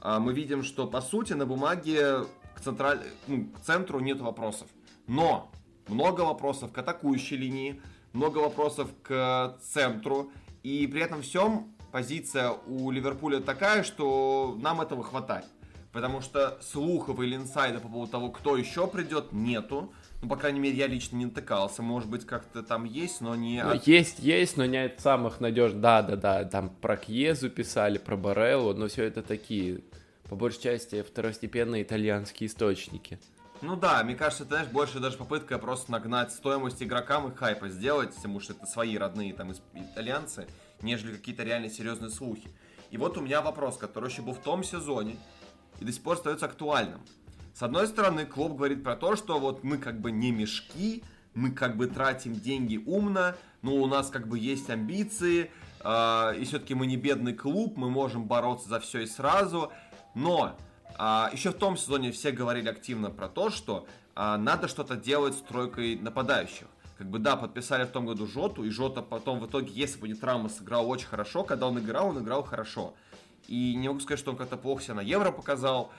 а, мы видим, что, по сути, на бумаге к, централь... ну, к центру нет вопросов. Но много вопросов к атакующей линии, много вопросов к центру, и при этом всем позиция у Ливерпуля такая, что нам этого хватает. Потому что слухов или инсайда по поводу того, кто еще придет, нету. Ну, по крайней мере, я лично не натыкался. Может быть, как-то там есть, но не... Ну, есть, есть, но не от самых надежных. Да, да, да, там про Кьезу писали, про Бареллу, но все это такие, по большей части, второстепенные итальянские источники. Ну да, мне кажется, это, знаешь, больше даже попытка просто нагнать стоимость игрокам и хайпа сделать, потому что это свои родные там итальянцы нежели какие-то реально серьезные слухи. И вот у меня вопрос, который еще был в том сезоне и до сих пор остается актуальным. С одной стороны, Клоп говорит про то, что вот мы как бы не мешки, мы как бы тратим деньги умно, но у нас как бы есть амбиции, э, и все-таки мы не бедный клуб, мы можем бороться за все и сразу. Но А, еще в том сезоне все говорили активно про то, что а, надо что-то делать с тройкой нападающих. Как бы да, подписали в том году Жоту, и Жота потом в итоге, если бы не травма, сыграл очень хорошо. Когда он играл, он играл хорошо. И не могу сказать, что он как-то плохо себя на Евро показал.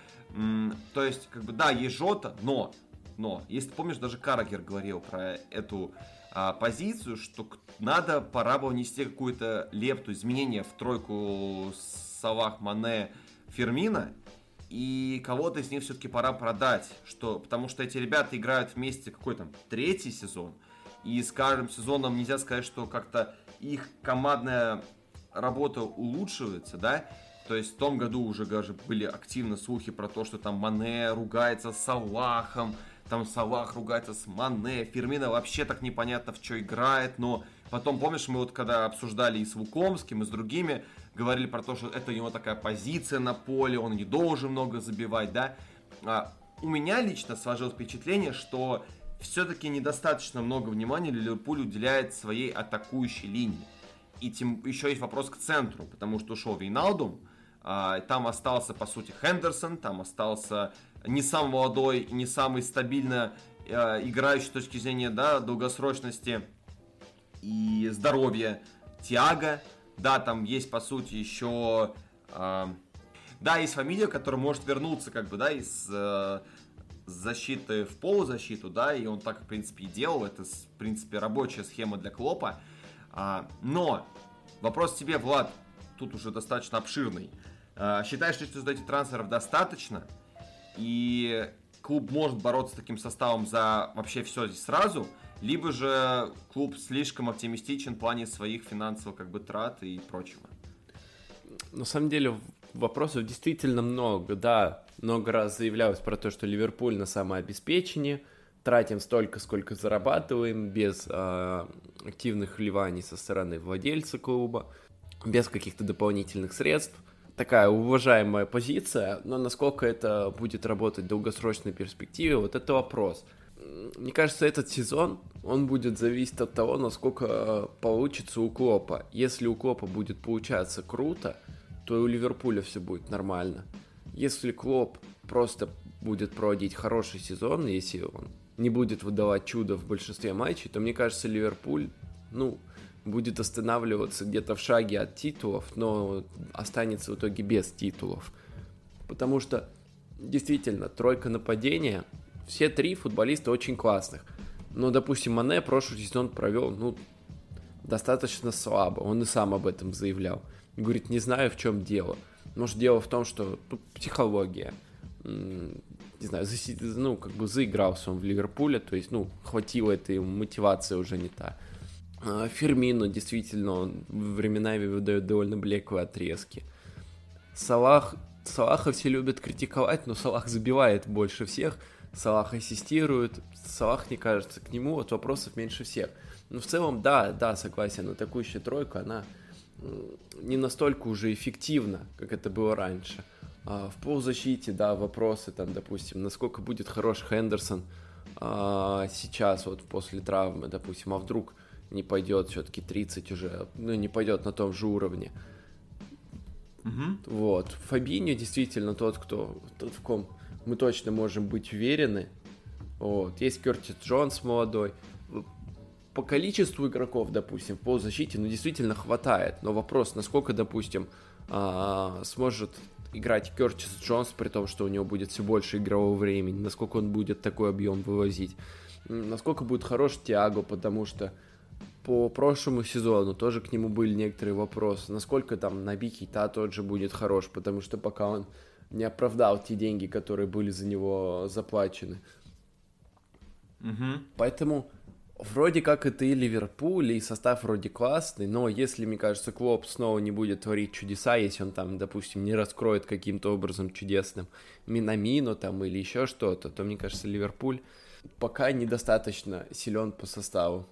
То есть, как бы, да, есть Жота, но, но, если ты помнишь, даже Карагер говорил про эту а, позицию, что надо, пора бы внести какую-то лепту, изменения в тройку Салах, Мане, Фермина, и кого-то из них все-таки пора продать, что, потому что эти ребята играют вместе какой там третий сезон, и с каждым сезоном нельзя сказать, что как-то их командная работа улучшивается, да, то есть в том году уже даже были активно слухи про то, что там Мане ругается с Салахом, там Салах ругается с Мане, Фермина вообще так непонятно в что играет, но потом, помнишь, мы вот когда обсуждали и с Лукомским, и с другими, говорили про то, что это у него такая позиция на поле, он не должен много забивать, да. А у меня лично сложилось впечатление, что все-таки недостаточно много внимания Ливерпуль уделяет своей атакующей линии. И тем еще есть вопрос к центру, потому что ушел Вейналдум, а, там остался, по сути, Хендерсон, там остался не самый молодой не самый стабильно а, играющий с точки зрения да, долгосрочности и здоровья Тиаго. Да, там есть, по сути, еще... А, да, есть фамилия, которая может вернуться, как бы, да, из э, защиты в полузащиту, да, и он так, в принципе, и делал. Это, в принципе, рабочая схема для Клопа. А, но вопрос тебе, Влад, тут уже достаточно обширный. А, считаешь ли, что этих трансферов достаточно? И клуб может бороться с таким составом за вообще все здесь сразу? Либо же клуб слишком оптимистичен в плане своих финансовых как бы трат и прочего? На самом деле вопросов действительно много, да. Много раз заявлялось про то, что Ливерпуль на самообеспечении, тратим столько, сколько зарабатываем, без э, активных вливаний со стороны владельца клуба, без каких-то дополнительных средств. Такая уважаемая позиция, но насколько это будет работать в долгосрочной перспективе, вот это вопрос. Мне кажется, этот сезон, он будет зависеть от того, насколько получится у Клопа. Если у Клопа будет получаться круто, то и у Ливерпуля все будет нормально. Если Клоп просто будет проводить хороший сезон, если он не будет выдавать чудо в большинстве матчей, то мне кажется, Ливерпуль, ну, будет останавливаться где-то в шаге от титулов, но останется в итоге без титулов. Потому что действительно, тройка нападения, все три футболиста очень классных. Но, допустим, Мане прошлый сезон провел, ну, достаточно слабо. Он и сам об этом заявлял. Говорит, не знаю, в чем дело. Может, дело в том, что тут психология не знаю, заси, ну, как бы заигрался он в Ливерпуле, то есть, ну, хватило этой мотивации уже не та. А, Фермино действительно он временами выдает довольно блеклые отрезки. Салах, Салаха все любят критиковать, но Салах забивает больше всех, Салах ассистирует, Салах, мне кажется, к нему вот вопросов меньше всех. Но в целом, да, да, согласен, атакующая тройка, она не настолько уже эффективна, как это было раньше. А, в полузащите, да, вопросы там, допустим, насколько будет хорош Хендерсон а, сейчас вот после травмы, допустим, а вдруг не пойдет все-таки 30 уже, ну, не пойдет на том же уровне. Угу. Вот. Фабинho действительно тот, кто, тот, в ком мы точно можем быть уверены. Вот. Есть Кертис Джонс молодой. По количеству игроков, допустим, в полузащите, ну, действительно хватает. Но вопрос, насколько, допустим, а, сможет играть Кертис Джонс, при том, что у него будет все больше игрового времени, насколько он будет такой объем вывозить, насколько будет хорош Тиаго, потому что по прошлому сезону тоже к нему были некоторые вопросы, насколько там Наби Кейта тот же будет хорош, потому что пока он не оправдал те деньги, которые были за него заплачены. Угу. Поэтому Вроде как это и Ливерпуль, и состав вроде классный, но если, мне кажется, Клоп снова не будет творить чудеса, если он там, допустим, не раскроет каким-то образом чудесным Минамино там или еще что-то, то, мне кажется, Ливерпуль пока недостаточно силен по составу.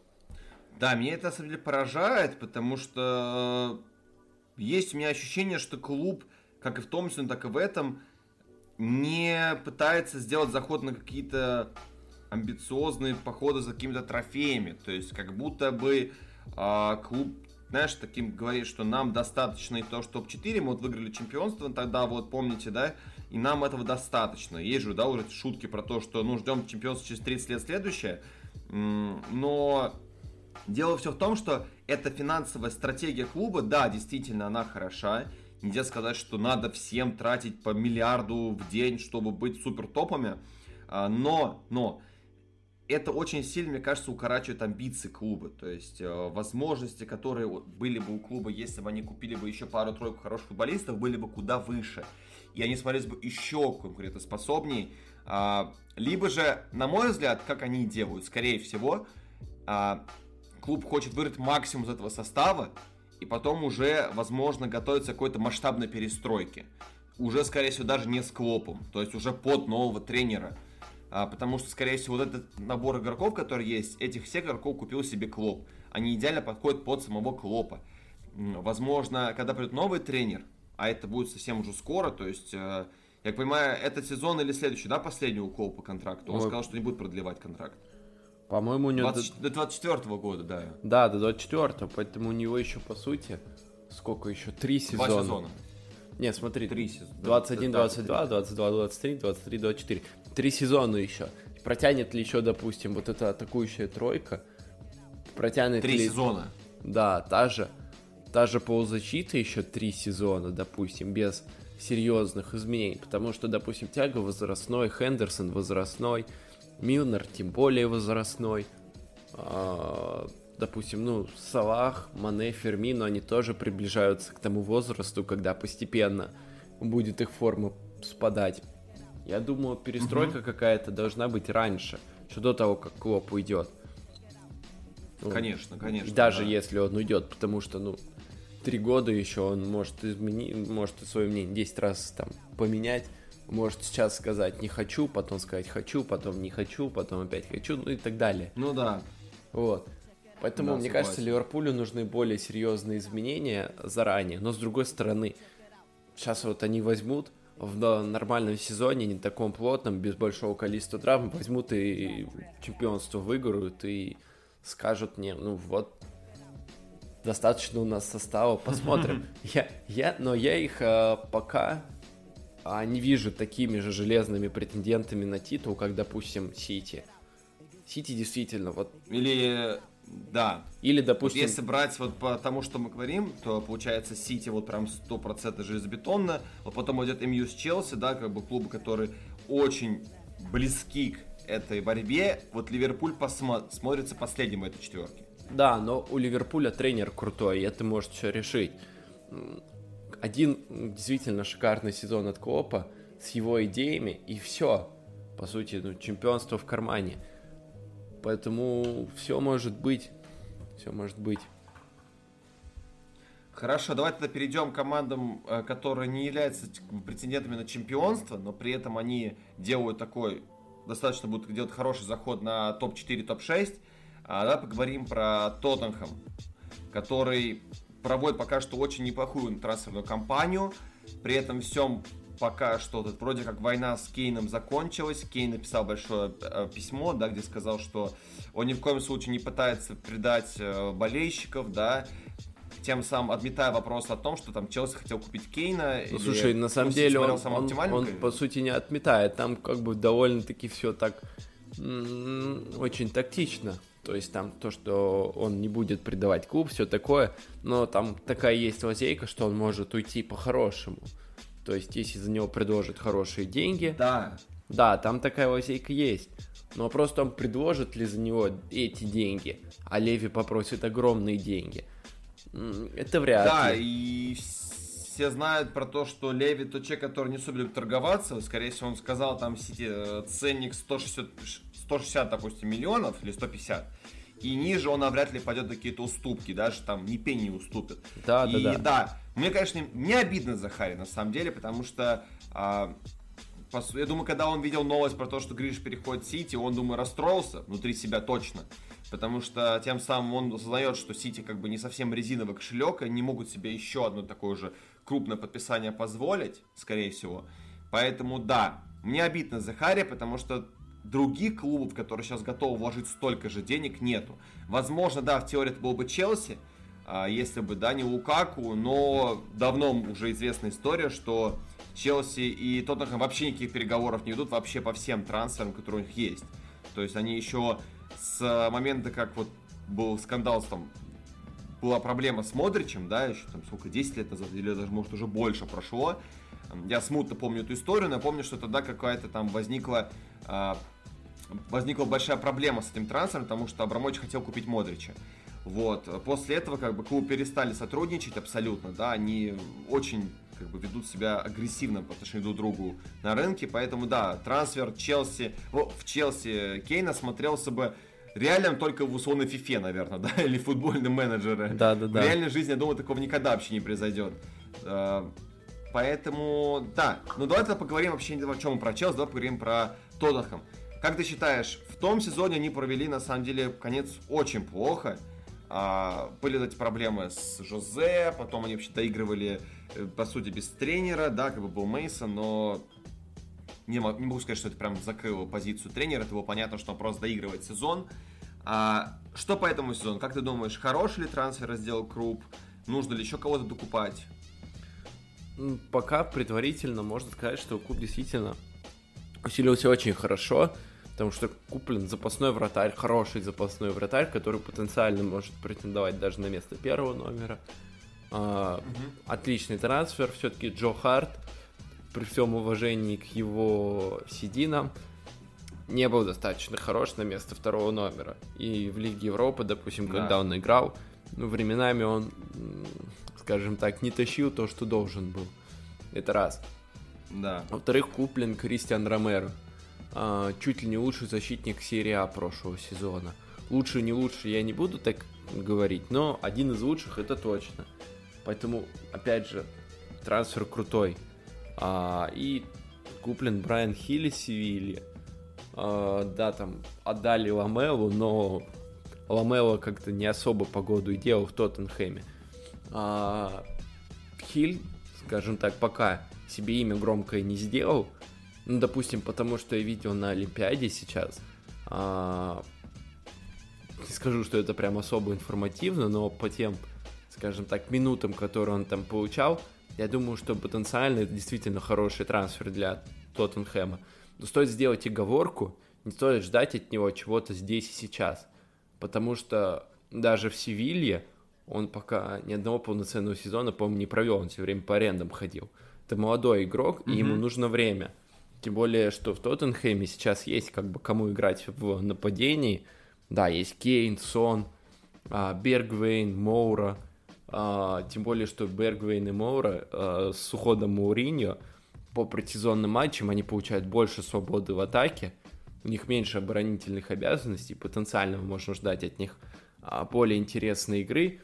Да, меня это на самом деле поражает, потому что есть у меня ощущение, что клуб, как и в том сезоне, так и в этом, не пытается сделать заход на какие-то амбициозные походы за какими-то трофеями. То есть как будто бы а, клуб, знаешь, таким говорит, что нам достаточно и то, что топ-4, мы вот выиграли чемпионство тогда, вот помните, да, и нам этого достаточно. Есть же, да, уже шутки про то, что, ну, ждем чемпионство через 30 лет следующее, но дело все в том, что эта финансовая стратегия клуба, да, действительно, она хороша, Нельзя сказать, что надо всем тратить по миллиарду в день, чтобы быть супер топами. А, но, но, это очень сильно, мне кажется, укорачивает амбиции клуба. То есть э, возможности, которые были бы у клуба, если бы они купили бы еще пару-тройку хороших футболистов, были бы куда выше. И они смотрелись бы еще конкурентоспособнее. А, либо же, на мой взгляд, как они делают, скорее всего, а, клуб хочет вырыть максимум из этого состава, и потом уже, возможно, готовится к какой-то масштабной перестройке. Уже, скорее всего, даже не с Клопом, то есть уже под нового тренера. А, потому что, скорее всего, вот этот набор игроков, который есть, этих всех игроков купил себе Клоп. Они идеально подходят под самого Клопа. Возможно, когда придет новый тренер, а это будет совсем уже скоро, то есть, э, я понимаю, этот сезон или следующий, да, последний у Клопа по контракту? Он Ой. сказал, что не будет продлевать контракт. По-моему, у него... 20, до 24 -го года, да. Да, до 24 поэтому у него еще, по сути, сколько еще? Три сезона. Два сезона. Не, смотри. Три сезона. 21, 22, 22, 23, 23, 24. Три сезона еще. Протянет ли еще, допустим, вот эта атакующая тройка? Протянет Три ли... сезона. Да, та же, та же полузащита еще три сезона, допустим, без серьезных изменений. Потому что, допустим, Тяга возрастной, Хендерсон возрастной, Милнер тем более возрастной. А, допустим, ну, Салах, Мане, Фермино, они тоже приближаются к тому возрасту, когда постепенно будет их форма спадать. Я думаю, перестройка угу. какая-то должна быть раньше, еще до того, как Клоп уйдет. Ну, конечно, конечно. Даже да. если он уйдет, потому что, ну, три года еще он может изменить, может свое мнение 10 раз там поменять может сейчас сказать не хочу, потом сказать хочу, потом не хочу, потом опять хочу, ну и так далее. Ну да. Вот. Поэтому, да, мне согласен. кажется, Ливерпулю нужны более серьезные изменения заранее. Но с другой стороны, сейчас вот они возьмут в нормальном сезоне, не таком плотном, без большого количества травм, возьмут и чемпионство выиграют и скажут мне, ну вот, достаточно у нас состава, посмотрим. Я, я, но я их э, пока а не вижу такими же железными претендентами на титул, как, допустим, Сити. Сити действительно вот... Или да. Или, допустим... Вот если брать вот по тому, что мы говорим, то получается Сити вот прям 100% железобетонно. Вот потом идет МЮ с Челси, да, как бы клубы, которые очень близки к этой борьбе. Вот Ливерпуль посмо- смотрится последним в этой четверке. Да, но у Ливерпуля тренер крутой, и это может все решить один действительно шикарный сезон от Клопа с его идеями, и все. По сути, ну, чемпионство в кармане. Поэтому все может быть. Все может быть. Хорошо, давай тогда перейдем к командам, э, которые не являются претендентами на чемпионство, но при этом они делают такой, достаточно будут делать хороший заход на топ-4, топ-6. А давай поговорим про Тоттенхэм, который проводит пока что очень неплохую трансферную кампанию. При этом всем пока что тут вроде как война с Кейном закончилась. Кейн написал большое э, письмо, да, где сказал, что он ни в коем случае не пытается предать э, болельщиков, да, тем самым отметая вопрос о том, что там Челси хотел купить Кейна. Ну, слушай, на самом деле он, он, он, по сути не отметает, там как бы довольно-таки все так очень тактично. То есть там то, что он не будет предавать клуб, все такое, но там такая есть лазейка, что он может уйти по-хорошему. То есть если за него предложат хорошие деньги, да. да, там такая лазейка есть. Но просто он предложит ли за него эти деньги, а Леви попросит огромные деньги. Это вряд да, ли. Да, и все знают про то, что Леви тот человек, который не особо любит торговаться. Скорее всего, он сказал там Сити э, ценник 160, 160, допустим, миллионов или 150. И ниже он навряд ли пойдет на какие-то уступки, даже там ни пени не уступит. Да, и, да, да. Да, мне, конечно, не обидно за Харри, на самом деле, потому что а, я думаю, когда он видел новость про то, что Гриш переходит в Сити, он, думаю, расстроился внутри себя точно. Потому что тем самым он осознает, что Сити как бы не совсем резиновый кошелек, и не могут себе еще одно такое же крупное подписание позволить, скорее всего. Поэтому да, мне обидно за Харри, потому что других клубов, которые сейчас готовы вложить столько же денег, нету. Возможно, да, в теории это был бы Челси, а, если бы, да, не Лукаку, но давно уже известная история, что Челси и Тоттенхэм вообще никаких переговоров не ведут вообще по всем трансферам, которые у них есть. То есть они еще с момента, как вот был скандал с там была проблема с Модричем, да, еще там сколько, 10 лет назад, или даже, может, уже больше прошло. Я смутно помню эту историю, но я помню, что тогда какая-то там возникла а, возникла большая проблема с этим трансфером, потому что Абрамович хотел купить Модрича. Вот. После этого как бы клубы перестали сотрудничать абсолютно, да, они очень как бы ведут себя агрессивно по отношению друг к другу на рынке, поэтому да, трансфер Челси, в Челси Кейна смотрелся бы реальным только в условной фифе, наверное, да, или футбольном менеджере. Да, да, да. В реальной жизни, я думаю, такого никогда вообще не произойдет. А, поэтому, да, ну давай тогда поговорим вообще о чем мы про Челси, давай поговорим про Тоттенхэм. Как ты считаешь, в том сезоне они провели, на самом деле, конец очень плохо. А, были эти проблемы с Жозе, потом они вообще доигрывали, э, по сути, без тренера, да, как бы был Мейсон, но не, могу, не могу сказать, что это прям закрыло позицию тренера, это было понятно, что он просто доигрывает сезон. А, что по этому сезону? Как ты думаешь, хороший ли трансфер сделал Круп? Нужно ли еще кого-то докупать? Пока предварительно можно сказать, что клуб действительно усилился очень хорошо, потому что куплен запасной вратарь, хороший запасной вратарь, который потенциально может претендовать даже на место первого номера. А, угу. Отличный трансфер, все-таки Джо Харт, при всем уважении к его сединам, не был достаточно хорош на место второго номера. И в Лиге Европы, допустим, да. когда он играл, ну, временами он, скажем так, не тащил то, что должен был. Это раз. Да. Во-вторых, куплен Кристиан Ромеро. А, чуть ли не лучший защитник серии А прошлого сезона. Лучше, не лучше, я не буду так говорить, но один из лучших это точно. Поэтому, опять же, трансфер крутой. А, и куплен Брайан Хилли Севильи. А, да, там отдали Ламелу, но Ламела как-то не особо погоду и делал в Тоттенхэме. А, Хиль, скажем так, пока себе имя громкое не сделал. Ну, допустим, потому что я видел на Олимпиаде сейчас. А, не скажу, что это прям особо информативно, но по тем, скажем так, минутам, которые он там получал, я думаю, что потенциально это действительно хороший трансфер для Тоттенхэма. Но стоит сделать оговорку, не стоит ждать от него чего-то здесь и сейчас. Потому что даже в Севилье он пока ни одного полноценного сезона, по-моему, не провел, он все время по арендам ходил это молодой игрок, mm-hmm. и ему нужно время. Тем более, что в Тоттенхэме сейчас есть как бы кому играть в нападении. Да, есть Кейн, Сон, а, Бергвейн, Моура. А, тем более, что Бергвейн и Моура а, с уходом Мауриньо по предсезонным матчам они получают больше свободы в атаке. У них меньше оборонительных обязанностей. Потенциально можно ждать от них более интересной игры.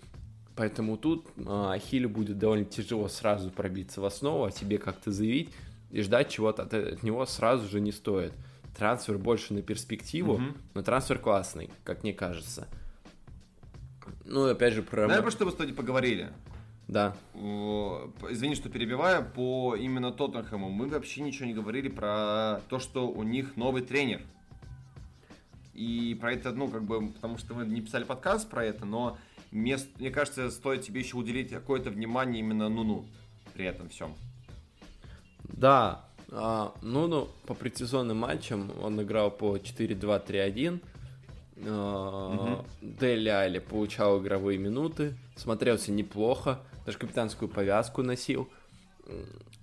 Поэтому тут а, Ахиллю будет довольно тяжело сразу пробиться в основу, а себе как-то заявить и ждать чего-то от, от него сразу же не стоит. Трансфер больше на перспективу, угу. но трансфер классный, как мне кажется. Ну, опять же, про... Наверное, чтобы с тобой поговорили. Да. Извини, что перебиваю. По именно Тоттенхэму мы вообще ничего не говорили про то, что у них новый тренер. И про это, ну, как бы, потому что мы не писали подкаст про это, но мест, мне кажется, стоит тебе еще уделить какое-то внимание именно Нуну при этом всем. Да, а, Нуну по предсезонным матчам он играл по 4-2-3-1. А, угу. Дели Али получал игровые минуты, смотрелся неплохо, даже капитанскую повязку носил.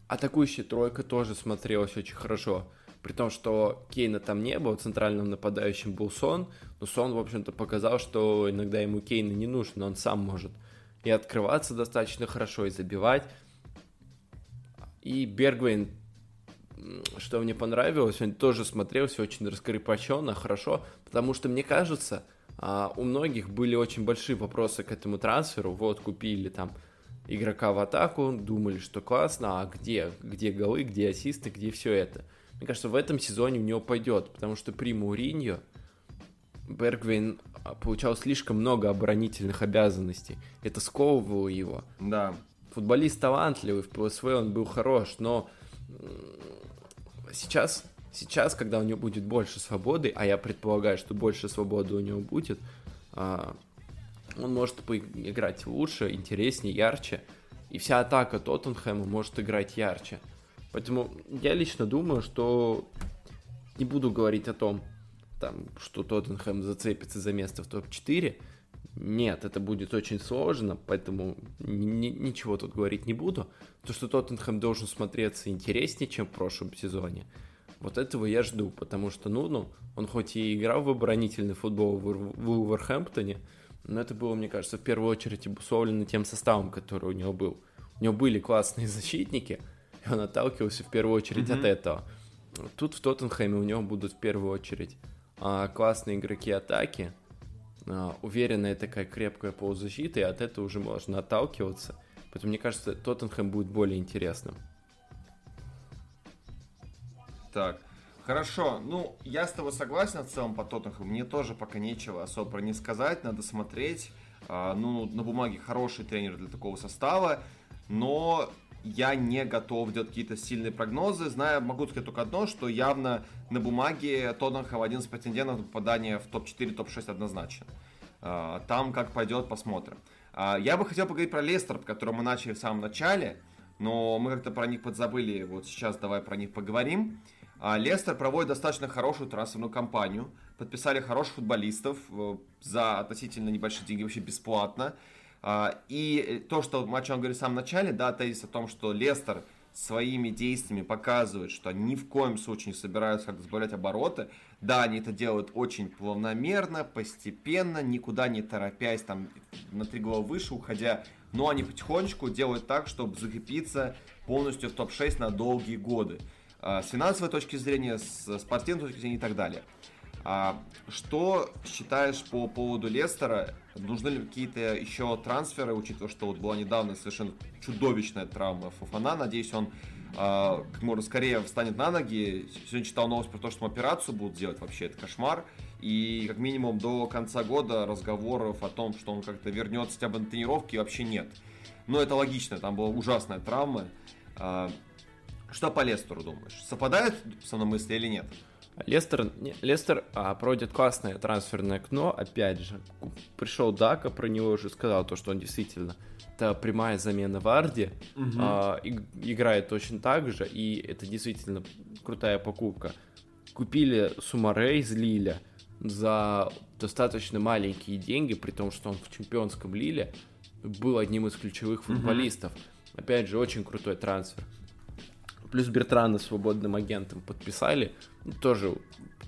Атакующая тройка тоже смотрелась очень хорошо. При том, что Кейна там не было, центральным нападающим был Сон, но Сон, в общем-то, показал, что иногда ему Кейна не нужен, он сам может и открываться достаточно хорошо, и забивать. И Бергвейн, что мне понравилось, он тоже смотрелся очень раскрепощенно, хорошо, потому что, мне кажется, а, у многих были очень большие вопросы к этому трансферу. Вот, купили там игрока в атаку, думали, что классно, а где, где голы, где ассисты, где все это. Мне кажется, в этом сезоне у него пойдет, потому что при Мауриньо Бергвейн а, получал слишком много оборонительных обязанностей. Это сковывало его. Да. Футболист талантливый, в ПСВ он был хорош, но сейчас, сейчас, когда у него будет больше свободы, а я предполагаю, что больше свободы у него будет, а, он может поиграть лучше, интереснее, ярче. И вся атака Тоттенхэма может играть ярче. Поэтому я лично думаю, что не буду говорить о том, там, что Тоттенхэм зацепится за место в топ-4. Нет, это будет очень сложно, поэтому ни, ничего тут говорить не буду. То, что Тоттенхэм должен смотреться интереснее, чем в прошлом сезоне, вот этого я жду, потому что Нуну, он хоть и играл в оборонительный футбол в Вулверхэмптоне, но это было, мне кажется, в первую очередь обусловлено тем составом, который у него был. У него были классные защитники, и он отталкивался в первую очередь mm-hmm. от этого. Тут в Тоттенхэме у него будут в первую очередь а, классные игроки атаки, уверенная такая крепкая полузащита, и от этого уже можно отталкиваться. Поэтому, мне кажется, Тоттенхэм будет более интересным. Так, хорошо. Ну, я с тобой согласен в целом по Тоттенхэму. Мне тоже пока нечего особо про не сказать. Надо смотреть. А, ну, на бумаге хороший тренер для такого состава. Но я не готов делать какие-то сильные прогнозы. Знаю, могу сказать только одно, что явно на бумаге Тоттенхэм один из претендентов на попадание в топ-4, топ-6 однозначно. А, там как пойдет, посмотрим. А, я бы хотел поговорить про Лестер, по которому мы начали в самом начале, но мы как-то про них подзабыли. Вот сейчас давай про них поговорим. А, Лестер проводит достаточно хорошую трансферную кампанию. Подписали хороших футболистов э, за относительно небольшие деньги, вообще бесплатно. А, и то, что матч он говорит в самом начале, да, тезис о том, что Лестер своими действиями показывает, что они ни в коем случае не собираются как-то сбавлять обороты. Да, они это делают очень плавномерно, постепенно, никуда не торопясь, там, на три головы выше уходя, но они потихонечку делают так, чтобы закрепиться полностью в топ-6 на долгие годы. А, с финансовой точки зрения, с спортивной точки зрения и так далее. А что считаешь по поводу Лестера? Нужны ли какие-то еще трансферы, учитывая, что вот была недавно совершенно чудовищная травма Фуфана? Надеюсь, он а, как можно скорее встанет на ноги. Сегодня читал новость про то, что операцию будут делать. Вообще, это кошмар. И как минимум до конца года разговоров о том, что он как-то вернется хотя бы на тренировки, вообще нет. Но это логично, там была ужасная травма. А, что по Лестеру думаешь? Совпадает со мной мысли или нет? Лестер, не, Лестер а, проводит классное трансферное окно, опять же. Пришел Дака, про него уже сказал, то, что он действительно это прямая замена Варди, угу. а, и, играет точно так же, и это действительно крутая покупка. Купили Сумаре из Лиля за достаточно маленькие деньги, при том, что он в чемпионском Лиле был одним из ключевых футболистов. Угу. Опять же, очень крутой трансфер. Плюс Бертрана свободным агентом подписали. Ну, тоже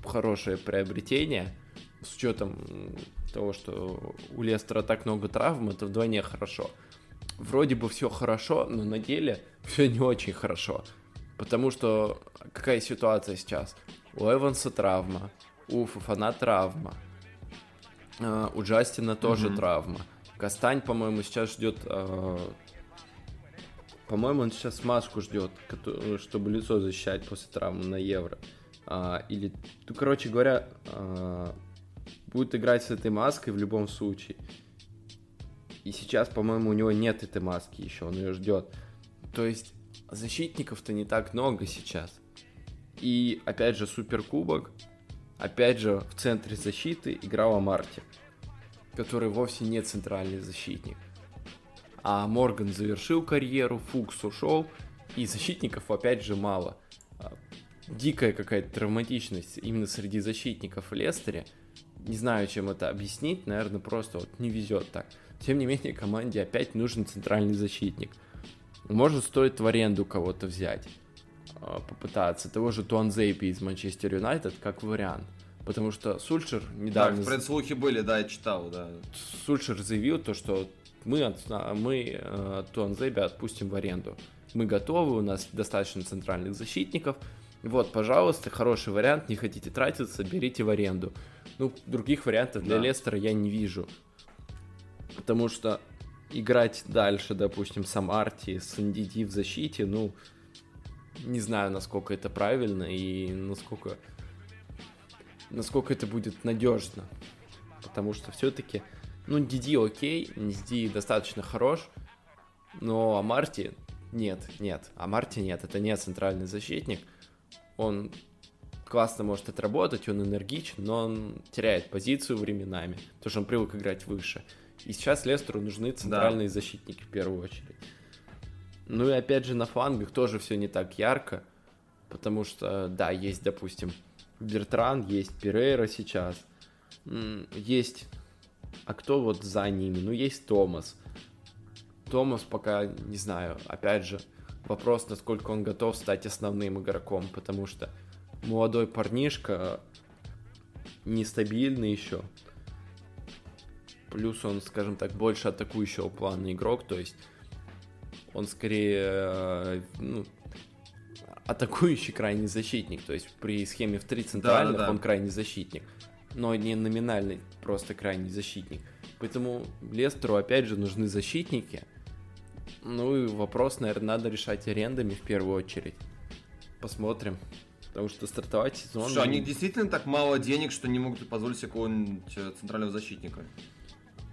хорошее приобретение. С учетом того, что у Лестера так много травм, это вдвойне хорошо. Вроде бы все хорошо, но на деле все не очень хорошо. Потому что какая ситуация сейчас? У Эванса травма, у Фафана травма, а, у Джастина тоже mm-hmm. травма. Кастань, по-моему, сейчас ждет а, по-моему, он сейчас маску ждет, чтобы лицо защищать после травмы на Евро. А, или, ну, короче говоря, а, будет играть с этой маской в любом случае. И сейчас, по-моему, у него нет этой маски еще, он ее ждет. То есть защитников-то не так много сейчас. И опять же суперкубок, опять же в центре защиты играл Амарти, который вовсе не центральный защитник а Морган завершил карьеру, Фукс ушел, и защитников опять же мало. А, дикая какая-то травматичность именно среди защитников в Лестере. Не знаю, чем это объяснить, наверное, просто вот не везет так. Тем не менее, команде опять нужен центральный защитник. Может, стоит в аренду кого-то взять, а, попытаться. Того же Туанзейпи из Манчестер Юнайтед как вариант. Потому что Сульшер недавно... Так, предслухи были, да, я читал, да. Сульшер заявил то, что мы, мы э, Туанзебе отпустим в аренду. Мы готовы, у нас достаточно центральных защитников. Вот, пожалуйста, хороший вариант, не хотите тратиться, берите в аренду. Ну, других вариантов для да. Лестера я не вижу. Потому что играть дальше, допустим, с Амарти, с Ндиди в защите, ну, не знаю, насколько это правильно и насколько, насколько это будет надежно. Потому что все-таки ну, Диди окей, Диди достаточно хорош, но Амарти нет, нет. Амарти нет, это не центральный защитник. Он классно может отработать, он энергичен, но он теряет позицию временами, потому что он привык играть выше. И сейчас Лестеру нужны центральные да. защитники в первую очередь. Ну и опять же на флангах тоже все не так ярко, потому что, да, есть, допустим, Бертран, есть Перейра сейчас, есть... А кто вот за ними? Ну, есть Томас. Томас пока, не знаю, опять же, вопрос, насколько он готов стать основным игроком, потому что молодой парнишка нестабильный еще. Плюс он, скажем так, больше атакующего плана игрок, то есть он скорее э, ну, атакующий крайний защитник, то есть при схеме в три центральных да, да, да. он крайний защитник, но не номинальный, просто крайний защитник. Поэтому Лестеру опять же нужны защитники. Ну и вопрос, наверное, надо решать арендами в первую очередь. Посмотрим. Потому что стартовать сезон... Что, они действительно так мало денег, что не могут позволить себе какого-нибудь э, центрального защитника?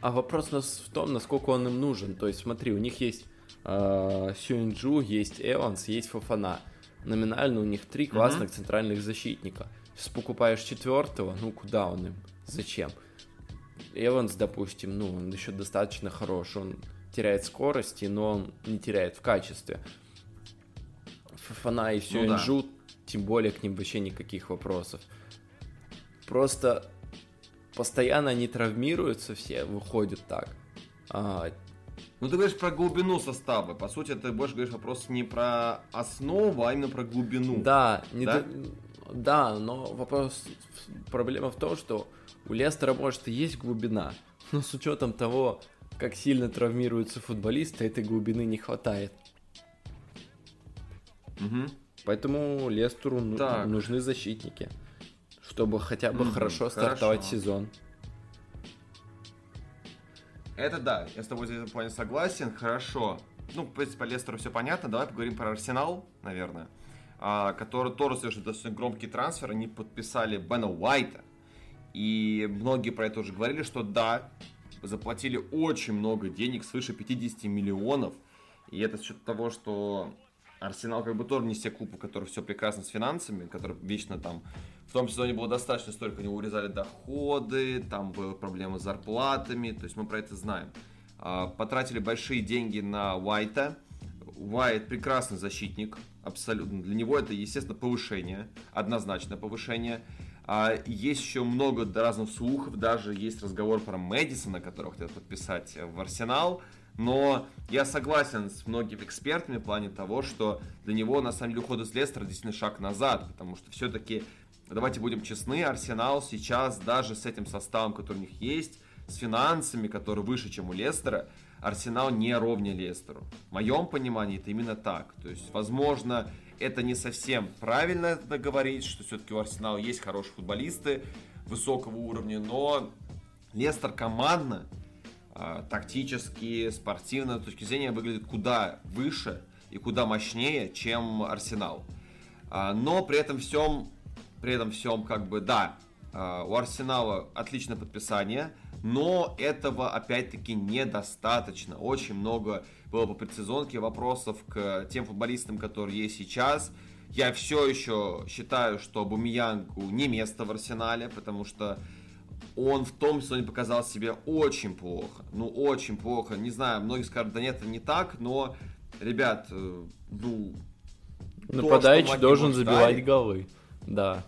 А вопрос в том, насколько он им нужен. То есть, смотри, у них есть э, Сюинджу, есть Эванс, есть Фафана. Номинально у них три классных mm-hmm. центральных защитника. Покупаешь четвертого, ну куда он им? Зачем? Эванс, допустим, ну, он еще достаточно хорош, он теряет скорости, но он не теряет в качестве. Фафана и Сюинджу, ну, да. тем более к ним вообще никаких вопросов. Просто постоянно они травмируются все, выходят так. А, ну, ты говоришь про глубину состава. По сути, ты больше говоришь вопрос не про основу, а именно про глубину. Да, не да? Д... да, но вопрос, проблема в том, что у Лестера, может, и есть глубина, но с учетом того, как сильно травмируются футболисты, этой глубины не хватает. Угу. Поэтому Лестеру так. нужны защитники, чтобы хотя бы угу, хорошо стартовать хорошо. сезон. Это да, я с тобой здесь в плане согласен, хорошо. Ну, в принципе, по Лестеру все понятно, давай поговорим про Арсенал, наверное, который тоже совершил достаточно громкий трансфер, они подписали Бена Уайта, и многие про это уже говорили, что да, заплатили очень много денег, свыше 50 миллионов, и это с учетом того, что Арсенал как бы тоже не все клубы, у которых все прекрасно с финансами, которые вечно там... В том сезоне было достаточно столько, они урезали доходы, там были проблемы с зарплатами, то есть мы про это знаем. А, потратили большие деньги на Уайта. Уайт прекрасный защитник, абсолютно. Для него это, естественно, повышение, однозначно повышение. А есть еще много разных слухов, даже есть разговор про Мэдисона, которого хотят подписать в Арсенал. Но я согласен с многими экспертами в плане того, что для него на самом деле уход из Лестера действительно шаг назад, потому что все-таки, давайте будем честны, Арсенал сейчас даже с этим составом, который у них есть, с финансами, которые выше, чем у Лестера, Арсенал не ровнее Лестеру. В моем понимании это именно так. То есть, возможно, это не совсем правильно это говорить, что все-таки у Арсенала есть хорошие футболисты высокого уровня, но Лестер командно а, тактически, спортивно, с точки зрения выглядит куда выше и куда мощнее, чем Арсенал. А, но при этом всем, при этом всем, как бы, да, а, у Арсенала отличное подписание, но этого опять-таки недостаточно. Очень много было по предсезонке вопросов к тем футболистам, которые есть сейчас. Я все еще считаю, что Бумиянгу не место в Арсенале, потому что он в том сезоне показал себя очень плохо. Ну, очень плохо. Не знаю, многие скажут, да нет, это не так, но, ребят, э, ну... Нападающий должен забивать ждали, голы. Да.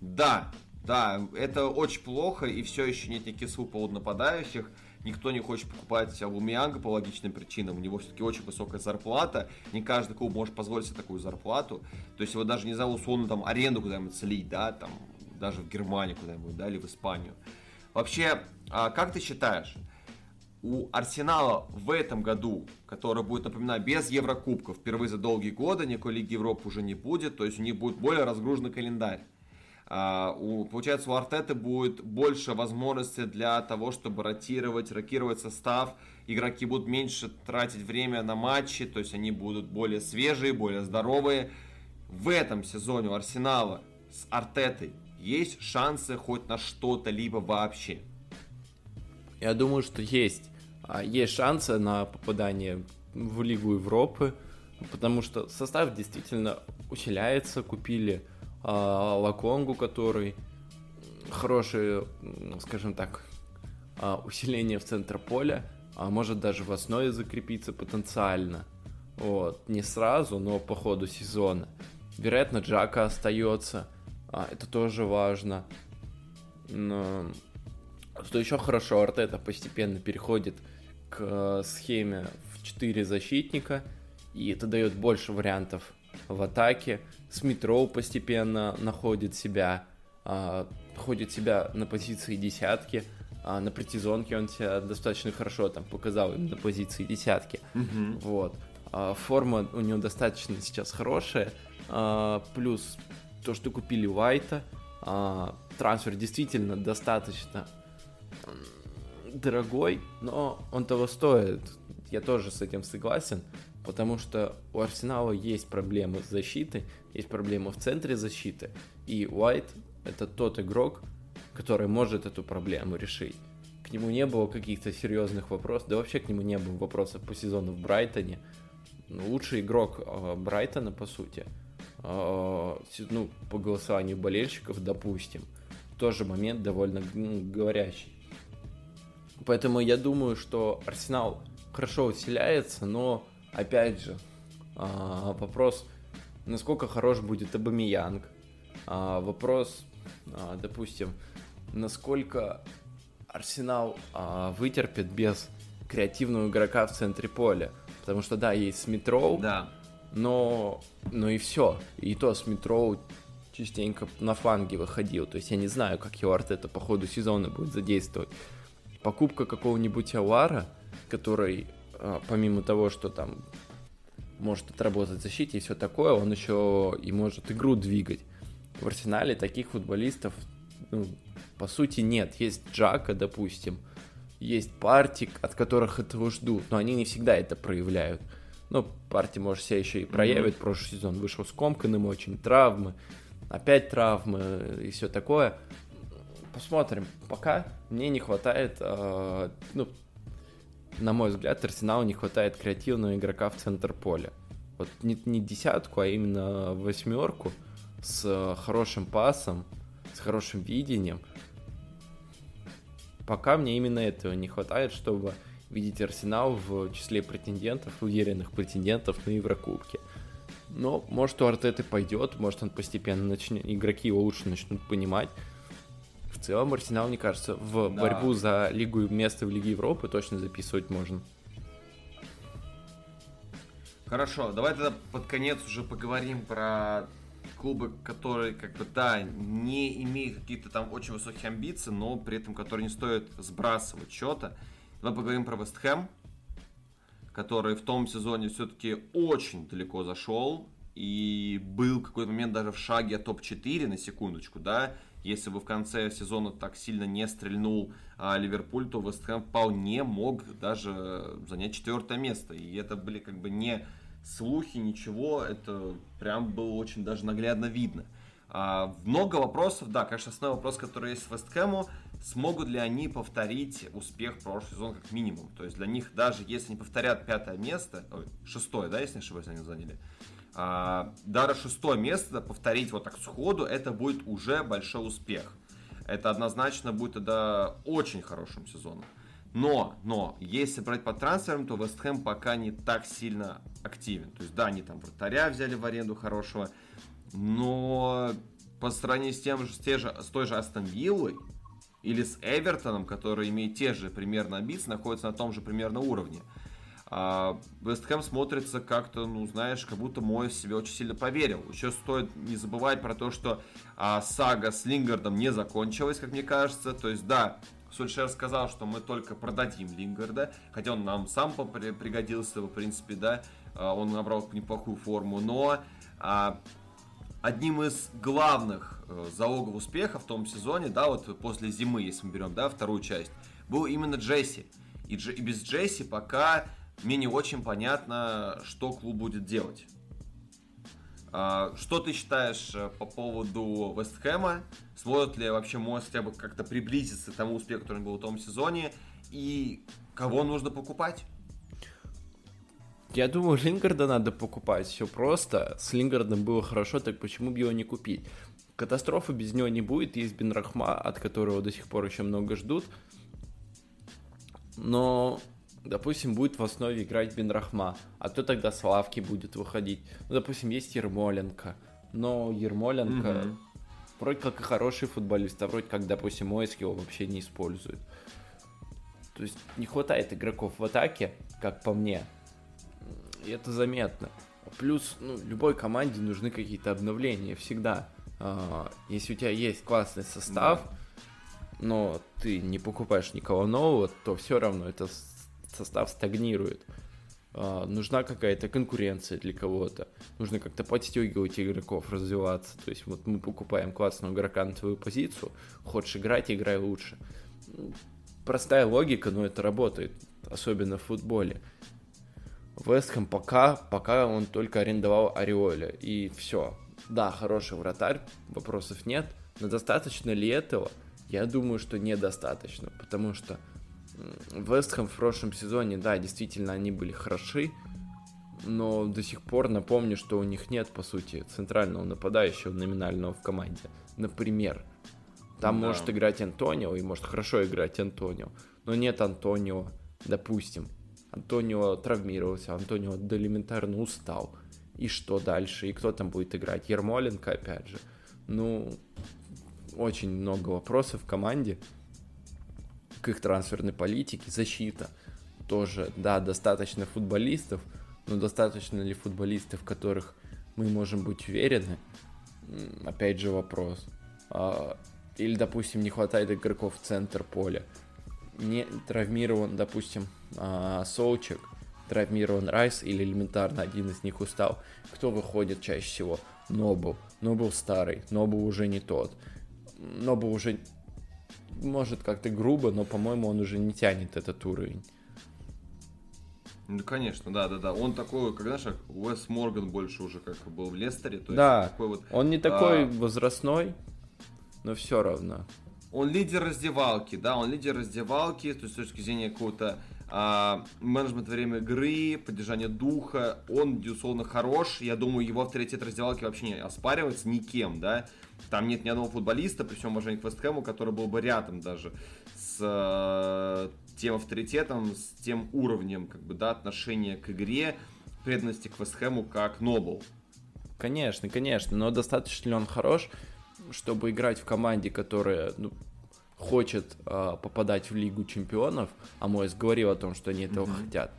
Да, да, это очень плохо, и все еще нет никаких слух по нападающих. Никто не хочет покупать Аубамеянга по логичным причинам. У него все-таки очень высокая зарплата. Не каждый клуб может позволить себе такую зарплату. То есть его даже не зовут условно там аренду куда-нибудь слить, да, там даже в Германию куда-нибудь, да, или в Испанию. Вообще, а, как ты считаешь, у Арсенала в этом году, который будет, напоминаю, без Еврокубков, впервые за долгие годы, никакой Лиги Европы уже не будет, то есть у них будет более разгруженный календарь. Uh, у, получается, у Артеты будет больше возможностей для того, чтобы ротировать, рокировать состав. Игроки будут меньше тратить время на матчи, то есть они будут более свежие, более здоровые. В этом сезоне у Арсенала с Артетой есть шансы хоть на что-то либо вообще? Я думаю, что есть. А, есть шансы на попадание в Лигу Европы, потому что состав действительно усиляется. Купили а, Лаконгу, который хорошее, скажем так, а, усиление в центр поля, а может даже в основе закрепиться потенциально. Вот, не сразу, но по ходу сезона. Вероятно, Джака остается. А, это тоже важно. Но... Что еще хорошо, Артета постепенно переходит к э, схеме в 4 защитника, и это дает больше вариантов в атаке. Смитроу постепенно находит себя, а, находит себя на позиции десятки, а на притизонке он себя достаточно хорошо там показал на позиции десятки. Мгм. Вот. А, Форма у него достаточно сейчас хорошая. А, Плюс то, что купили Уайта. а, Трансфер действительно достаточно дорогой, но он того стоит. Я тоже с этим согласен, потому что у Арсенала есть проблемы с защитой, есть проблемы в центре защиты, и Уайт это тот игрок, который может эту проблему решить. К нему не было каких-то серьезных вопросов, да вообще к нему не было вопросов по сезону в Брайтоне. Ну, лучший игрок э, Брайтона, по сути, се- ну, по голосованию болельщиков, допустим, тоже момент довольно говорящий. Поэтому я думаю, что Арсенал хорошо усиляется, но, опять же, а, вопрос, насколько хорош будет Абамиянг. А, Вопрос, а, допустим, насколько Арсенал вытерпит без креативного игрока в центре поля. Потому что, да, есть Смитроу, Да. но, но и все. И то Смитроу частенько на фланге выходил. То есть я не знаю, как его Артета по ходу сезона будет задействовать. Покупка какого-нибудь Ауара, который, помимо того, что там может отработать в защите и все такое, он еще и может игру двигать. В Арсенале таких футболистов, ну, по сути, нет. Есть Джака, допустим, есть Партик, от которых этого ждут, но они не всегда это проявляют. Ну, Парти, может, себя еще и проявит. Прошлый сезон вышел скомканным, очень травмы, опять травмы и все такое. Посмотрим. Пока мне не хватает, э, ну, на мой взгляд, Арсеналу не хватает креативного игрока в центр поля. Вот не, не десятку, а именно восьмерку с э, хорошим пасом, с хорошим видением. Пока мне именно этого не хватает, чтобы видеть Арсенал в числе претендентов, уверенных претендентов на Еврокубки. Но может у Артеты пойдет, может он постепенно начнет, игроки его лучше начнут понимать. Целом Арсенал, мне кажется, в Да. борьбу за лигу и место в Лиге Европы точно записывать можно. Хорошо, давай тогда под конец уже поговорим про клубы, которые, как бы, да, не имеют каких-то там очень высоких амбиций, но при этом которые не стоит сбрасывать счета. Давай поговорим про Вест Хэм, который в том сезоне все-таки очень далеко зашел и был какой-то момент даже в шаге от топ-4 на секундочку, да, если бы в конце сезона так сильно не стрельнул а, Ливерпуль, то Вест Хэм вполне мог даже занять четвертое место. И это были как бы не слухи, ничего, это прям было очень даже наглядно видно. А, много вопросов, да, конечно, основной вопрос, который есть в Вест Хэму, смогут ли они повторить успех прошлого сезона как минимум. То есть для них даже если они повторят пятое место, ой, шестое, да, если не ошибаюсь, они заняли, а, даже шестое место повторить вот так сходу, это будет уже большой успех. Это однозначно будет тогда очень хорошим сезоном. Но, но, если брать по трансферам, то Вест Хэм пока не так сильно активен. То есть, да, они там вратаря взяли в аренду хорошего, но по сравнению с тем же, с, те же, с той же Астон Виллой или с Эвертоном, который имеет те же примерно амбиции, находится на том же примерно уровне, а, Вест Хэм смотрится как-то, ну, знаешь, как будто Мой в себе очень сильно поверил. Еще стоит не забывать про то, что а, сага с Лингардом не закончилась, как мне кажется. То есть, да, Сульшер сказал, что мы только продадим Лингарда, хотя он нам сам пригодился, в принципе, да, а, он набрал неплохую форму, но а, одним из главных э, залогов успеха в том сезоне, да, вот после зимы, если мы берем, да, вторую часть, был именно Джесси. И, Дж- и без Джесси пока мне не очень понятно, что клуб будет делать. А, Что ты считаешь э, по поводу Вест Хэма? Сможет ли вообще Мойс хотя бы как-то приблизиться к тому успеху, который был в том сезоне? И кого нужно покупать? Я думаю, Лингарда надо покупать. Все просто. С Лингардом было хорошо, так почему бы его не купить? Катастрофы без него не будет. Есть Бен Рахма, от которого до сих пор еще много ждут. Но допустим, будет в основе играть Бенрахма, а то тогда Славки будет выходить. Ну, допустим, есть Ермоленко, но Ермоленко mm-hmm. вроде как и хороший футболист, а вроде как, допустим, Моиск его вообще не использует. То есть не хватает игроков в атаке, как по мне. И это заметно. Плюс, ну, любой команде нужны какие-то обновления всегда. А, если у тебя есть классный состав, да. но ты не покупаешь никого нового, то все равно этот состав стагнирует. А, нужна какая-то конкуренция для кого-то. Нужно как-то подстегивать игроков, развиваться. То есть вот мы покупаем классного игрока на твою позицию, хочешь играть, играй лучше. Простая логика, но это работает, особенно в футболе. Вестхэм пока, пока он только арендовал Ореоля, и все. Да, хороший вратарь, вопросов нет, но достаточно ли этого? Я думаю, что недостаточно, потому что Вестхэм в прошлом сезоне, да, действительно, они были хороши, но до сих пор напомню, что у них нет, по сути, центрального нападающего номинального в команде. Например, там да. может играть Антонио, и может хорошо играть Антонио, но нет Антонио, допустим. Антонио травмировался, Антонио элементарно устал. И что дальше? И кто там будет играть? Ермоленко, опять же. Ну, очень много вопросов в команде к их трансферной политике. Защита тоже, да, достаточно футболистов, но достаточно ли футболистов, в которых мы можем быть уверены? Опять же вопрос. А, или, допустим, не хватает игроков в центр поля. Не травмирован, допустим, а, Солчек, травмирован Райс или элементарно один из них устал. Кто выходит чаще всего? Нобу. Нобу старый, Нобу уже не тот. Нобу уже может как-то грубо, но, по-моему, он уже не тянет этот уровень. Ну, конечно, да, да, да. Он такой, как знаешь, Уэс Морган больше уже как был в Лестере. То да, такой вот, он не такой а... возрастной, но все равно. Он лидер раздевалки, да, он лидер раздевалки, то есть с точки зрения какого-то а, менеджмент время игры, поддержание духа, он, безусловно, хорош. Я думаю, его авторитет раздевалки вообще не оспаривается никем, да. Там нет ни одного футболиста, при всем уважении к Вестхэму, который был бы рядом даже с э, тем авторитетом, с тем уровнем, как бы, да, отношения к игре, преданности к Вестхэму, как Нобл. Конечно, конечно, но достаточно ли он хорош, чтобы играть в команде, которая ну, хочет э, попадать в Лигу Чемпионов, а Моис говорил о том, что они этого mm-hmm. хотят,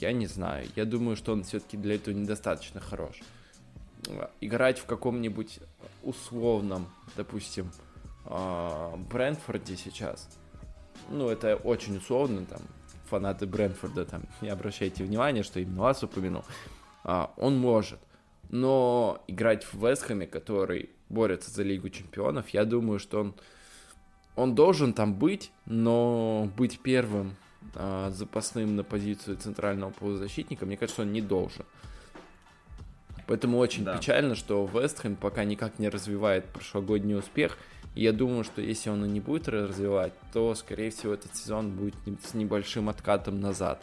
я не знаю. Я думаю, что он все-таки для этого недостаточно хорош. Играть в каком-нибудь условном, допустим, э, Брентфорде сейчас, ну, это очень условно, там, фанаты Брентфорда, там, не обращайте внимания, что именно вас упомянул, э, он может. Но играть в Вестхэме, который борется за Лигу Чемпионов, я думаю, что он он должен там быть, но быть первым а, запасным на позицию центрального полузащитника, мне кажется, он не должен. Поэтому очень да. печально, что Вестхэм пока никак не развивает прошлогодний успех. И я думаю, что если он и не будет развивать, то, скорее всего, этот сезон будет с небольшим откатом назад.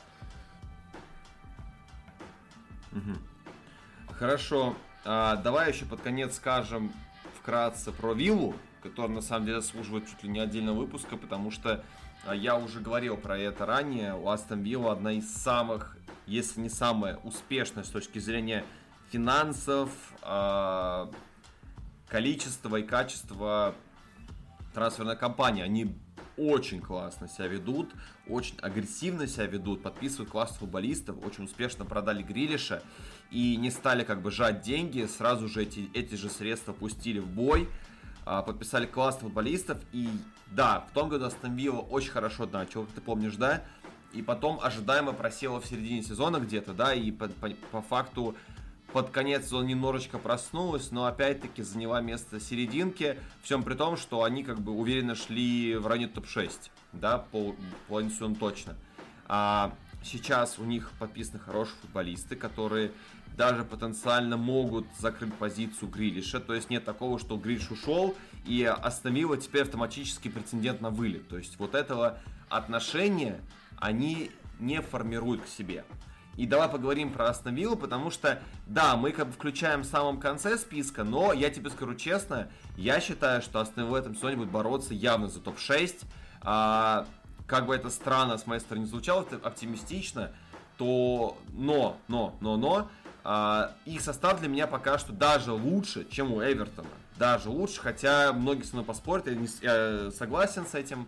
Угу. Хорошо. А, давай еще под конец скажем вкратце про Виллу который на самом деле заслуживает чуть ли не отдельного выпуска, потому что а, я уже говорил про это ранее. У Астон Вилла одна из самых, если не самая успешная с точки зрения финансов, а, количества и качества трансферной кампании. Они очень классно себя ведут, очень агрессивно себя ведут, подписывают классных футболистов, очень успешно продали Грилиша и не стали как бы жать деньги, сразу же эти, эти же средства пустили в бой, а, подписали классных футболистов, и да, в том году Астон Вилла очень хорошо начал, ты помнишь, да, и потом ожидаемо просела в середине сезона где-то, да, и по, по, по факту под конец сезона немножечко проснулась, но опять-таки заняла место серединки, всем при том, что они как бы уверенно шли в районе топ-6, да, по сезона точно. А сейчас у них подписаны хорошие футболисты, которые даже потенциально могут закрыть позицию Грилиша. То есть нет такого, что Грилиш ушел и остановила теперь автоматически претендент на вылет. То есть вот этого отношения они не формируют к себе. И давай поговорим про Астон Виллу, потому что, да, мы как бы включаем в самом конце списка, но я тебе скажу честно, я считаю, что Астон в этом сезоне будет бороться явно за топ-6. А, как бы это странно с моей стороны звучало, оптимистично, то но, но, но, но, а, их состав для меня пока что даже лучше, чем у Эвертона. Даже лучше, хотя многие со мной поспорят, я, не, я согласен с этим.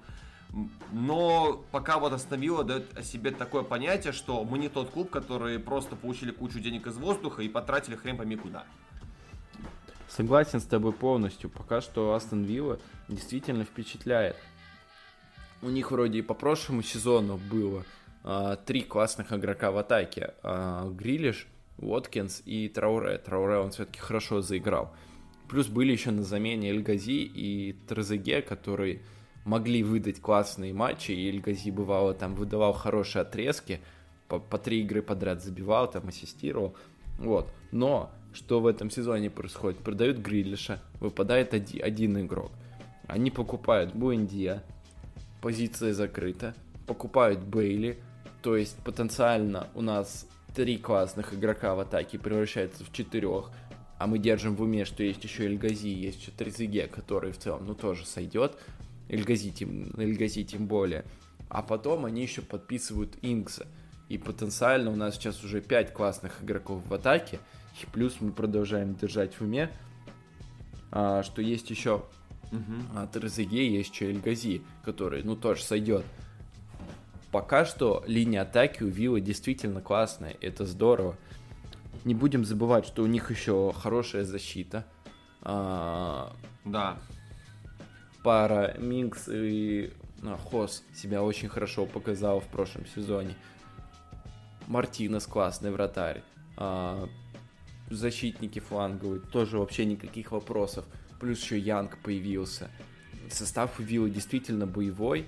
Но пока вот остановила дает о себе такое понятие, что мы не тот клуб, который просто получили кучу денег из воздуха и потратили хрен пойми куда. Согласен с тобой полностью. Пока что Астон Вилла действительно впечатляет. У них вроде и по прошлому сезону было а, три классных игрока в атаке. А, Грилиш, Уоткинс и Трауре. Трауре он все-таки хорошо заиграл. Плюс были еще на замене Эльгази и Трезеге, которые могли выдать классные матчи, и Эльгази бывало там выдавал хорошие отрезки, по, по три игры подряд забивал, там ассистировал. Вот. Но что в этом сезоне происходит? Продают Грилиша, выпадает один, один игрок. Они покупают Буэндия, позиция закрыта, покупают Бейли, то есть потенциально у нас три классных игрока в атаке превращаются в четырех, а мы держим в уме, что есть еще Эльгази, есть еще Трезиге, который в целом, ну, тоже сойдет, Эльгази тем, Эльгази тем более. А потом они еще подписывают Инкса, и потенциально у нас сейчас уже пять классных игроков в атаке, и плюс мы продолжаем держать в уме, а, что есть еще угу. а, Трезиге, есть еще Эльгази, который, ну, тоже сойдет пока что линия атаки у Виллы действительно классная, это здорово. Не будем забывать, что у них еще хорошая защита. А, да. Пара Минкс и а, Хос себя очень хорошо показал в прошлом сезоне. Мартинес классный вратарь. А, защитники фланговые, тоже вообще никаких вопросов. Плюс еще Янг появился. Состав у Виллы действительно боевой.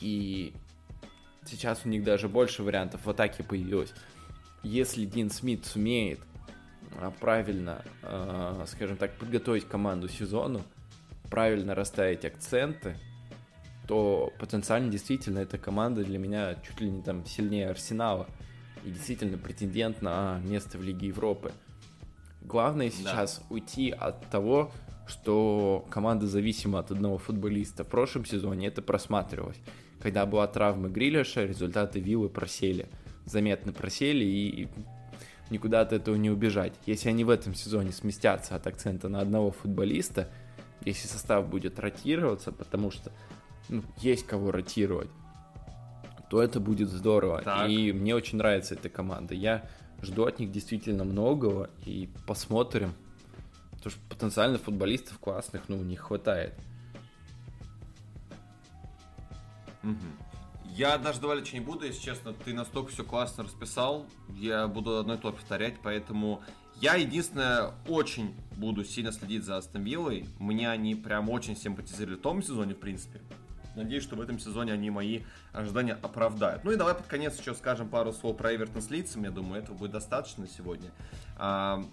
И Сейчас у них даже больше вариантов в атаке появилось. Если Дин Смит сумеет а, правильно, а, скажем так, подготовить команду сезону, правильно расставить акценты, то потенциально действительно эта команда для меня чуть ли не там сильнее Арсенала и действительно претендент на место в Лиге Европы. Главное сейчас да. уйти от того, что команда зависима от одного футболиста. В прошлом сезоне это просматривалось когда была травма Грилиша, результаты Виллы просели. Заметно просели и никуда от этого не убежать. Если они в этом сезоне сместятся от акцента на одного футболиста, если состав будет ротироваться, потому что ну, есть кого ротировать, то это будет здорово. Так. И мне очень нравится эта команда. Я жду от них действительно многого и посмотрим. Потому что потенциально футболистов классных, ну, не хватает. Угу. Я даже добавлять не буду, если честно. Ты настолько все классно расписал. Я буду одно и то повторять, поэтому я единственное очень буду сильно следить за Астон Виллой. Мне они прям очень симпатизировали в том сезоне, в принципе. Надеюсь, что в этом сезоне они мои ожидания оправдают. Ну и давай под конец еще скажем пару слов про Эвертон с лицами. Я думаю, этого будет достаточно сегодня. А,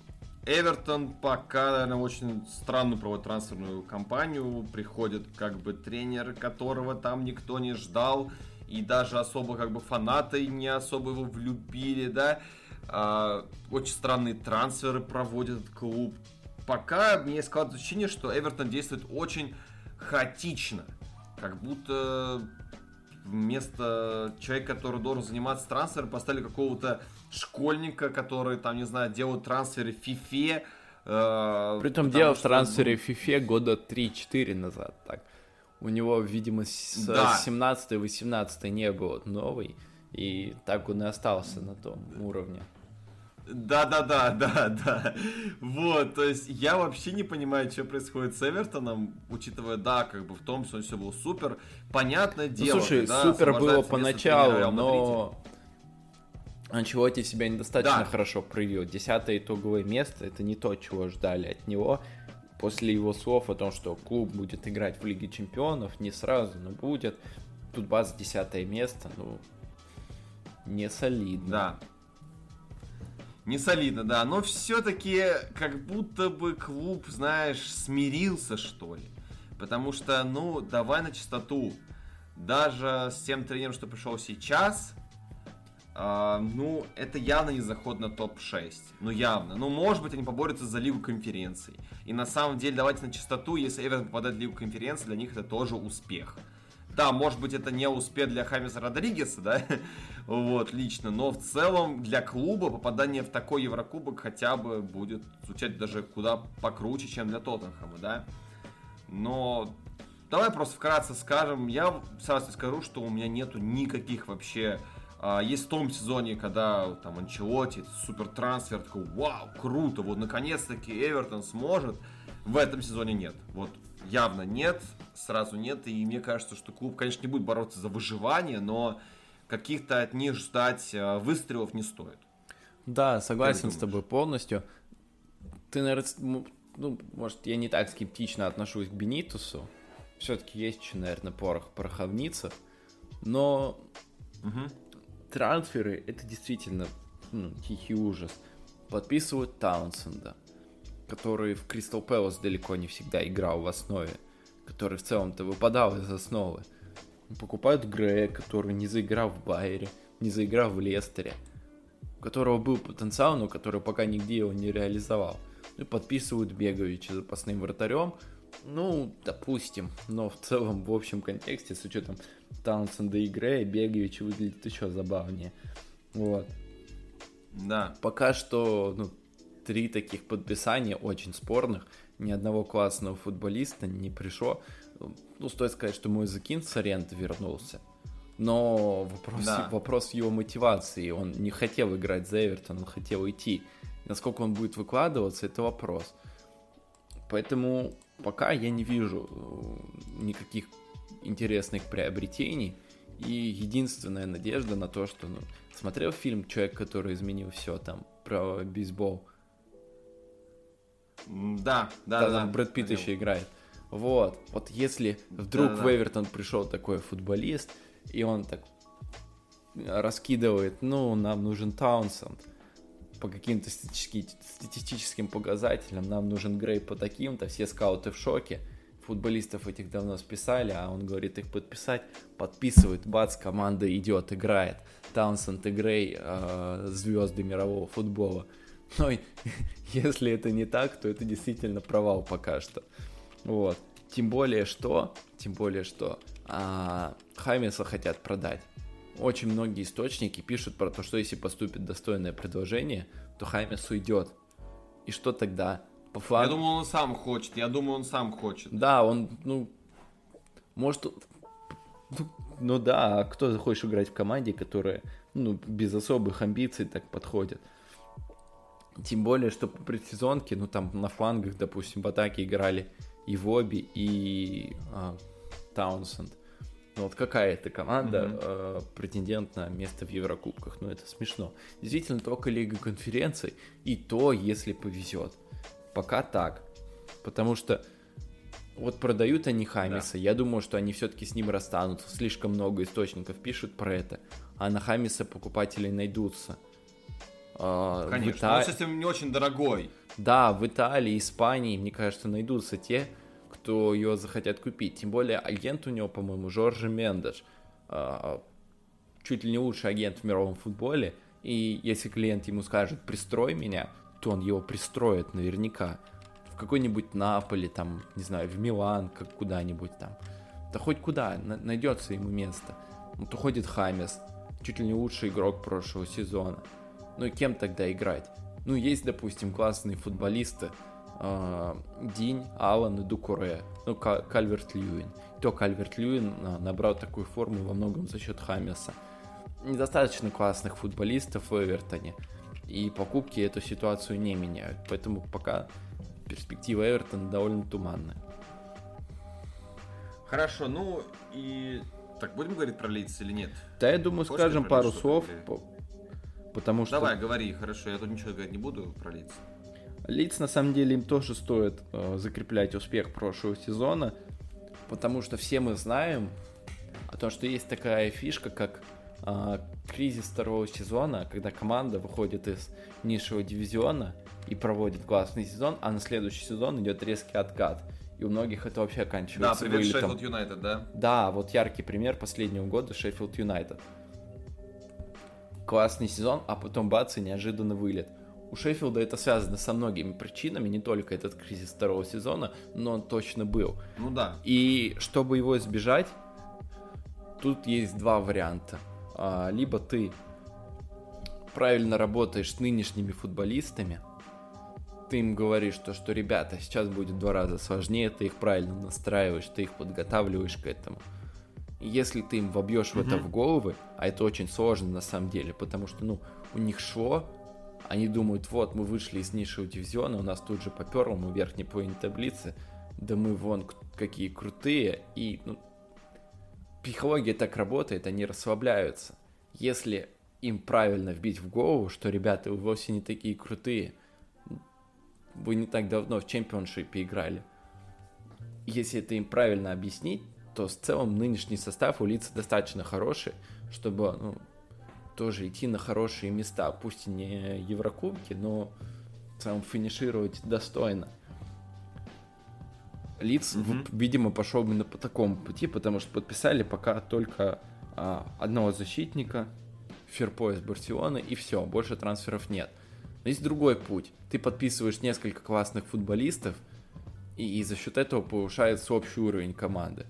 Эвертон пока, наверное, очень странную проводит трансферную кампанию. Приходит как бы тренер, которого там никто не ждал. И даже особо как бы фанаты не особо его влюбили, да. А, очень странные трансферы проводит клуб. Пока мне складывается ощущение, что Эвертон действует очень хаотично. Как будто вместо человека, который должен заниматься трансфером, поставили какого-то школьника, который, там, не знаю, делают трансферы в FIFA. Э, Притом делал что... трансферы в FIFA года 3-4 назад, так. У него, видимо, с да. 17-18 не было новый, и так он и остался на том уровне. Да, да, да, да, да. Вот, то есть я вообще не понимаю, что происходит с Эвертоном, учитывая, да, как бы в том, что все было супер. Понятное ну, дело. Слушай, да, супер было поначалу, но Анчелоти себя недостаточно да. хорошо проявил. Десятое итоговое место, это не то, чего ждали от него. После его слов о том, что клуб будет играть в Лиге Чемпионов, не сразу, но будет. Тут база десятое место, ну, не солидно. Да. Не солидно, да, но все-таки как будто бы клуб, знаешь, смирился, что ли. Потому что, ну, давай на чистоту. Даже с тем тренером, что пришел сейчас, Uh, ну, это явно не заход на топ-6. Ну, явно. Ну, может быть, они поборются за Лигу конференций. И на самом деле, давайте на чистоту, если Эвертон попадает в Лигу конференций, для них это тоже успех. Да, может быть, это не успех для Хамиса Родригеса, да, вот, лично, но в целом для клуба попадание в такой Еврокубок хотя бы будет звучать даже куда покруче, чем для Тоттенхэма, да. Но давай просто вкратце скажем, я сразу скажу, что у меня нету никаких вообще а, есть в том сезоне, когда там Анчелоти, супер трансфер, такой, вау, круто, вот наконец-таки Эвертон сможет. В этом сезоне нет. Вот явно нет, сразу нет. И мне кажется, что клуб, конечно, не будет бороться за выживание, но каких-то от них ждать а, выстрелов не стоит. Да, согласен с тобой полностью. Ты, наверное, ну, может, я не так скептично отношусь к Бенитусу. Все-таки есть еще, наверное, порох пороховница. Но угу трансферы это действительно ну, тихий ужас. Подписывают Таунсенда, который в Кристал Пэлас далеко не всегда играл в основе, который в целом-то выпадал из основы. Покупают Грея, который не заиграл в Байере, не заиграл в Лестере, у которого был потенциал, но который пока нигде его не реализовал. Ну и подписывают Беговича запасным вратарем, ну, допустим, но в целом, в общем контексте, с учетом Таунсенда и Грея, Бегович выглядит еще забавнее. Вот. Да. Пока что, ну, три таких подписания очень спорных. Ни одного классного футболиста не пришло. Ну, стоит сказать, что мой Закин с аренды вернулся. Но вопрос, да. вопрос его мотивации. Он не хотел играть за Эвертон, он хотел идти. Насколько он будет выкладываться, это вопрос. Поэтому пока я не вижу э, никаких интересных приобретений. И единственная надежда на то, что, ну, смотрел фильм «Человек, который изменил все» там, про бейсбол? Да, да, да. Там Брэд Питт еще играет. Вот, вот если вдруг да, да. в Эвертон пришел такой футболист, и он так раскидывает, ну, нам нужен Таунсенд, по каким-то статистическим показателям, нам нужен Грей по таким-то, все скауты в шоке, футболистов этих давно списали, а он говорит их подписать, подписывает, бац, команда идет, играет. Таунсенд и Грей э, звезды мирового футбола. Но если это не так, то это действительно провал пока что. Вот. Тем более что, тем более что а, Хамиса хотят продать. Очень многие источники пишут про то, что если поступит достойное предложение, то Хамис уйдет. И что тогда? По флангу... Я думаю, он сам хочет. Я думаю, он сам хочет. Да, он, ну, может, ну, ну да, а кто захочешь играть в команде, которая, ну, без особых амбиций так подходит? Тем более, что по предсезонке, ну, там на флангах, допустим, в атаке играли и Воби, и а, Таунсенд. Ну вот какая это команда mm-hmm. э, претендент на место в Еврокубках? Ну это смешно. Действительно, только Лига конференций, и то, если повезет. Пока так. Потому что вот продают они Хамиса. Да. Я думаю, что они все-таки с ним расстанутся. Слишком много источников пишут про это. А на Хамиса покупателей найдутся. А, Конечно, Ита... он, кстати, не очень дорогой. Да, в Италии, Испании, мне кажется, найдутся те, кто ее захотят купить. Тем более агент у него, по-моему, Жоржи Мендеш. А, чуть ли не лучший агент в мировом футболе. И если клиент ему скажет «пристрой меня», то он его пристроит наверняка. В какой-нибудь Наполе, там, не знаю, в Милан, как куда-нибудь там. Да хоть куда, найдется ему место. Вот уходит Хамес, чуть ли не лучший игрок прошлого сезона. Ну и кем тогда играть? Ну, есть, допустим, классные футболисты, э, Динь, Алан и Дукуре, ну, Кальверт Льюин. То Кальверт Льюин а, набрал такую форму во многом за счет Хамеса. Недостаточно классных футболистов в Эвертоне и покупки эту ситуацию не меняют. Поэтому пока перспектива Эвертона довольно туманная. Хорошо, ну и так будем говорить про лиц или нет? Да, я думаю, Хочешь скажем пару слов, или... потому что... Давай, говори, хорошо, я тут ничего говорить не буду про лиц. Лиц, на самом деле, им тоже стоит э, закреплять успех прошлого сезона, потому что все мы знаем о том, что есть такая фишка, как э, кризис второго сезона, когда команда выходит из низшего дивизиона и проводит классный сезон, а на следующий сезон идет резкий откат. И у многих это вообще оканчивается Да, привет Шеффилд Юнайтед, да? Да, вот яркий пример последнего года Шеффилд Юнайтед. Классный сезон, а потом бац и неожиданно вылет. У Шеффилда это связано со многими причинами, не только этот кризис второго сезона, но он точно был. Ну да. И чтобы его избежать, тут есть два варианта. А, либо ты правильно работаешь с нынешними футболистами, ты им говоришь, то, что ребята, сейчас будет в два раза сложнее, ты их правильно настраиваешь, ты их подготавливаешь к этому. Если ты им вобьешь mm-hmm. в это в головы, а это очень сложно на самом деле, потому что, ну, у них шло, они думают, вот, мы вышли из низшего дивизиона, у нас тут же поперло, мы верхней половине таблицы, да мы вон какие крутые, и, ну, психология так работает, они расслабляются. Если им правильно вбить в голову, что, ребята, вы вовсе не такие крутые, вы не так давно в чемпионшипе играли. Если это им правильно объяснить, то в целом нынешний состав у лица достаточно хороший, чтобы ну, тоже идти на хорошие места, пусть и не Еврокубки, но в целом финишировать достойно. Лиц, mm-hmm. видимо, пошел именно по такому пути, потому что подписали пока только а, одного защитника, Ферпо из Барселоны, и все, больше трансферов нет. Но есть другой путь. Ты подписываешь несколько классных футболистов, и, и за счет этого повышается общий уровень команды.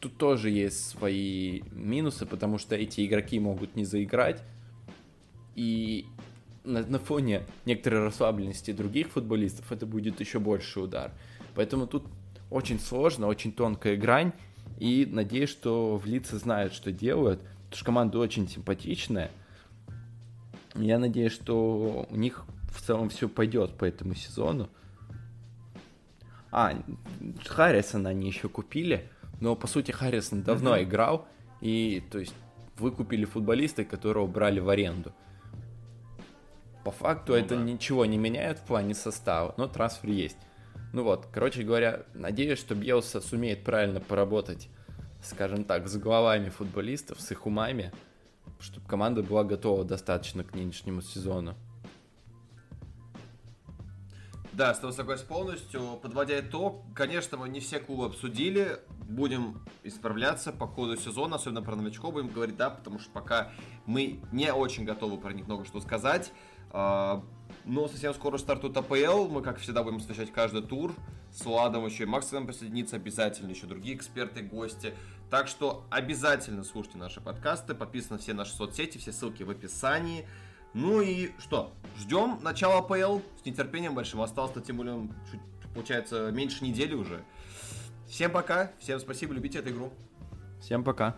Тут тоже есть свои минусы, потому что эти игроки могут не заиграть, и на, на фоне некоторой расслабленности других футболистов это будет еще больше удар. Поэтому тут очень сложно, очень тонкая грань, и надеюсь, что в лица знают, что делают, потому что команда очень симпатичная. Я надеюсь, что у них в целом все пойдет по этому сезону. А, Харрисона они еще купили, но по сути Харрисон давно mm-hmm. играл, и то есть выкупили футболиста, которого брали в аренду. По факту ну, это да. ничего не меняет в плане состава, но трансфер есть. Ну вот, короче говоря, надеюсь, что Бьелса сумеет правильно поработать, скажем так, с головами футболистов, с их умами, чтобы команда была готова достаточно к нынешнему сезону. Да, с тобой согласен полностью. Подводя итог, конечно, мы не все клубы обсудили. Будем исправляться по ходу сезона, особенно про новичков будем говорить, да, потому что пока мы не очень готовы про них много что сказать. А, но совсем скоро стартует АПЛ. Мы, как всегда, будем освещать каждый тур. С Ладом еще и Макс к присоединится обязательно, еще другие эксперты, гости. Так что обязательно слушайте наши подкасты, подписаны все наши соцсети, все ссылки в описании. Ну и что? Ждем начала АПЛ с нетерпением большим. Осталось-то тем более, чуть, получается, меньше недели уже. Всем пока, всем спасибо, любите эту игру. Всем пока.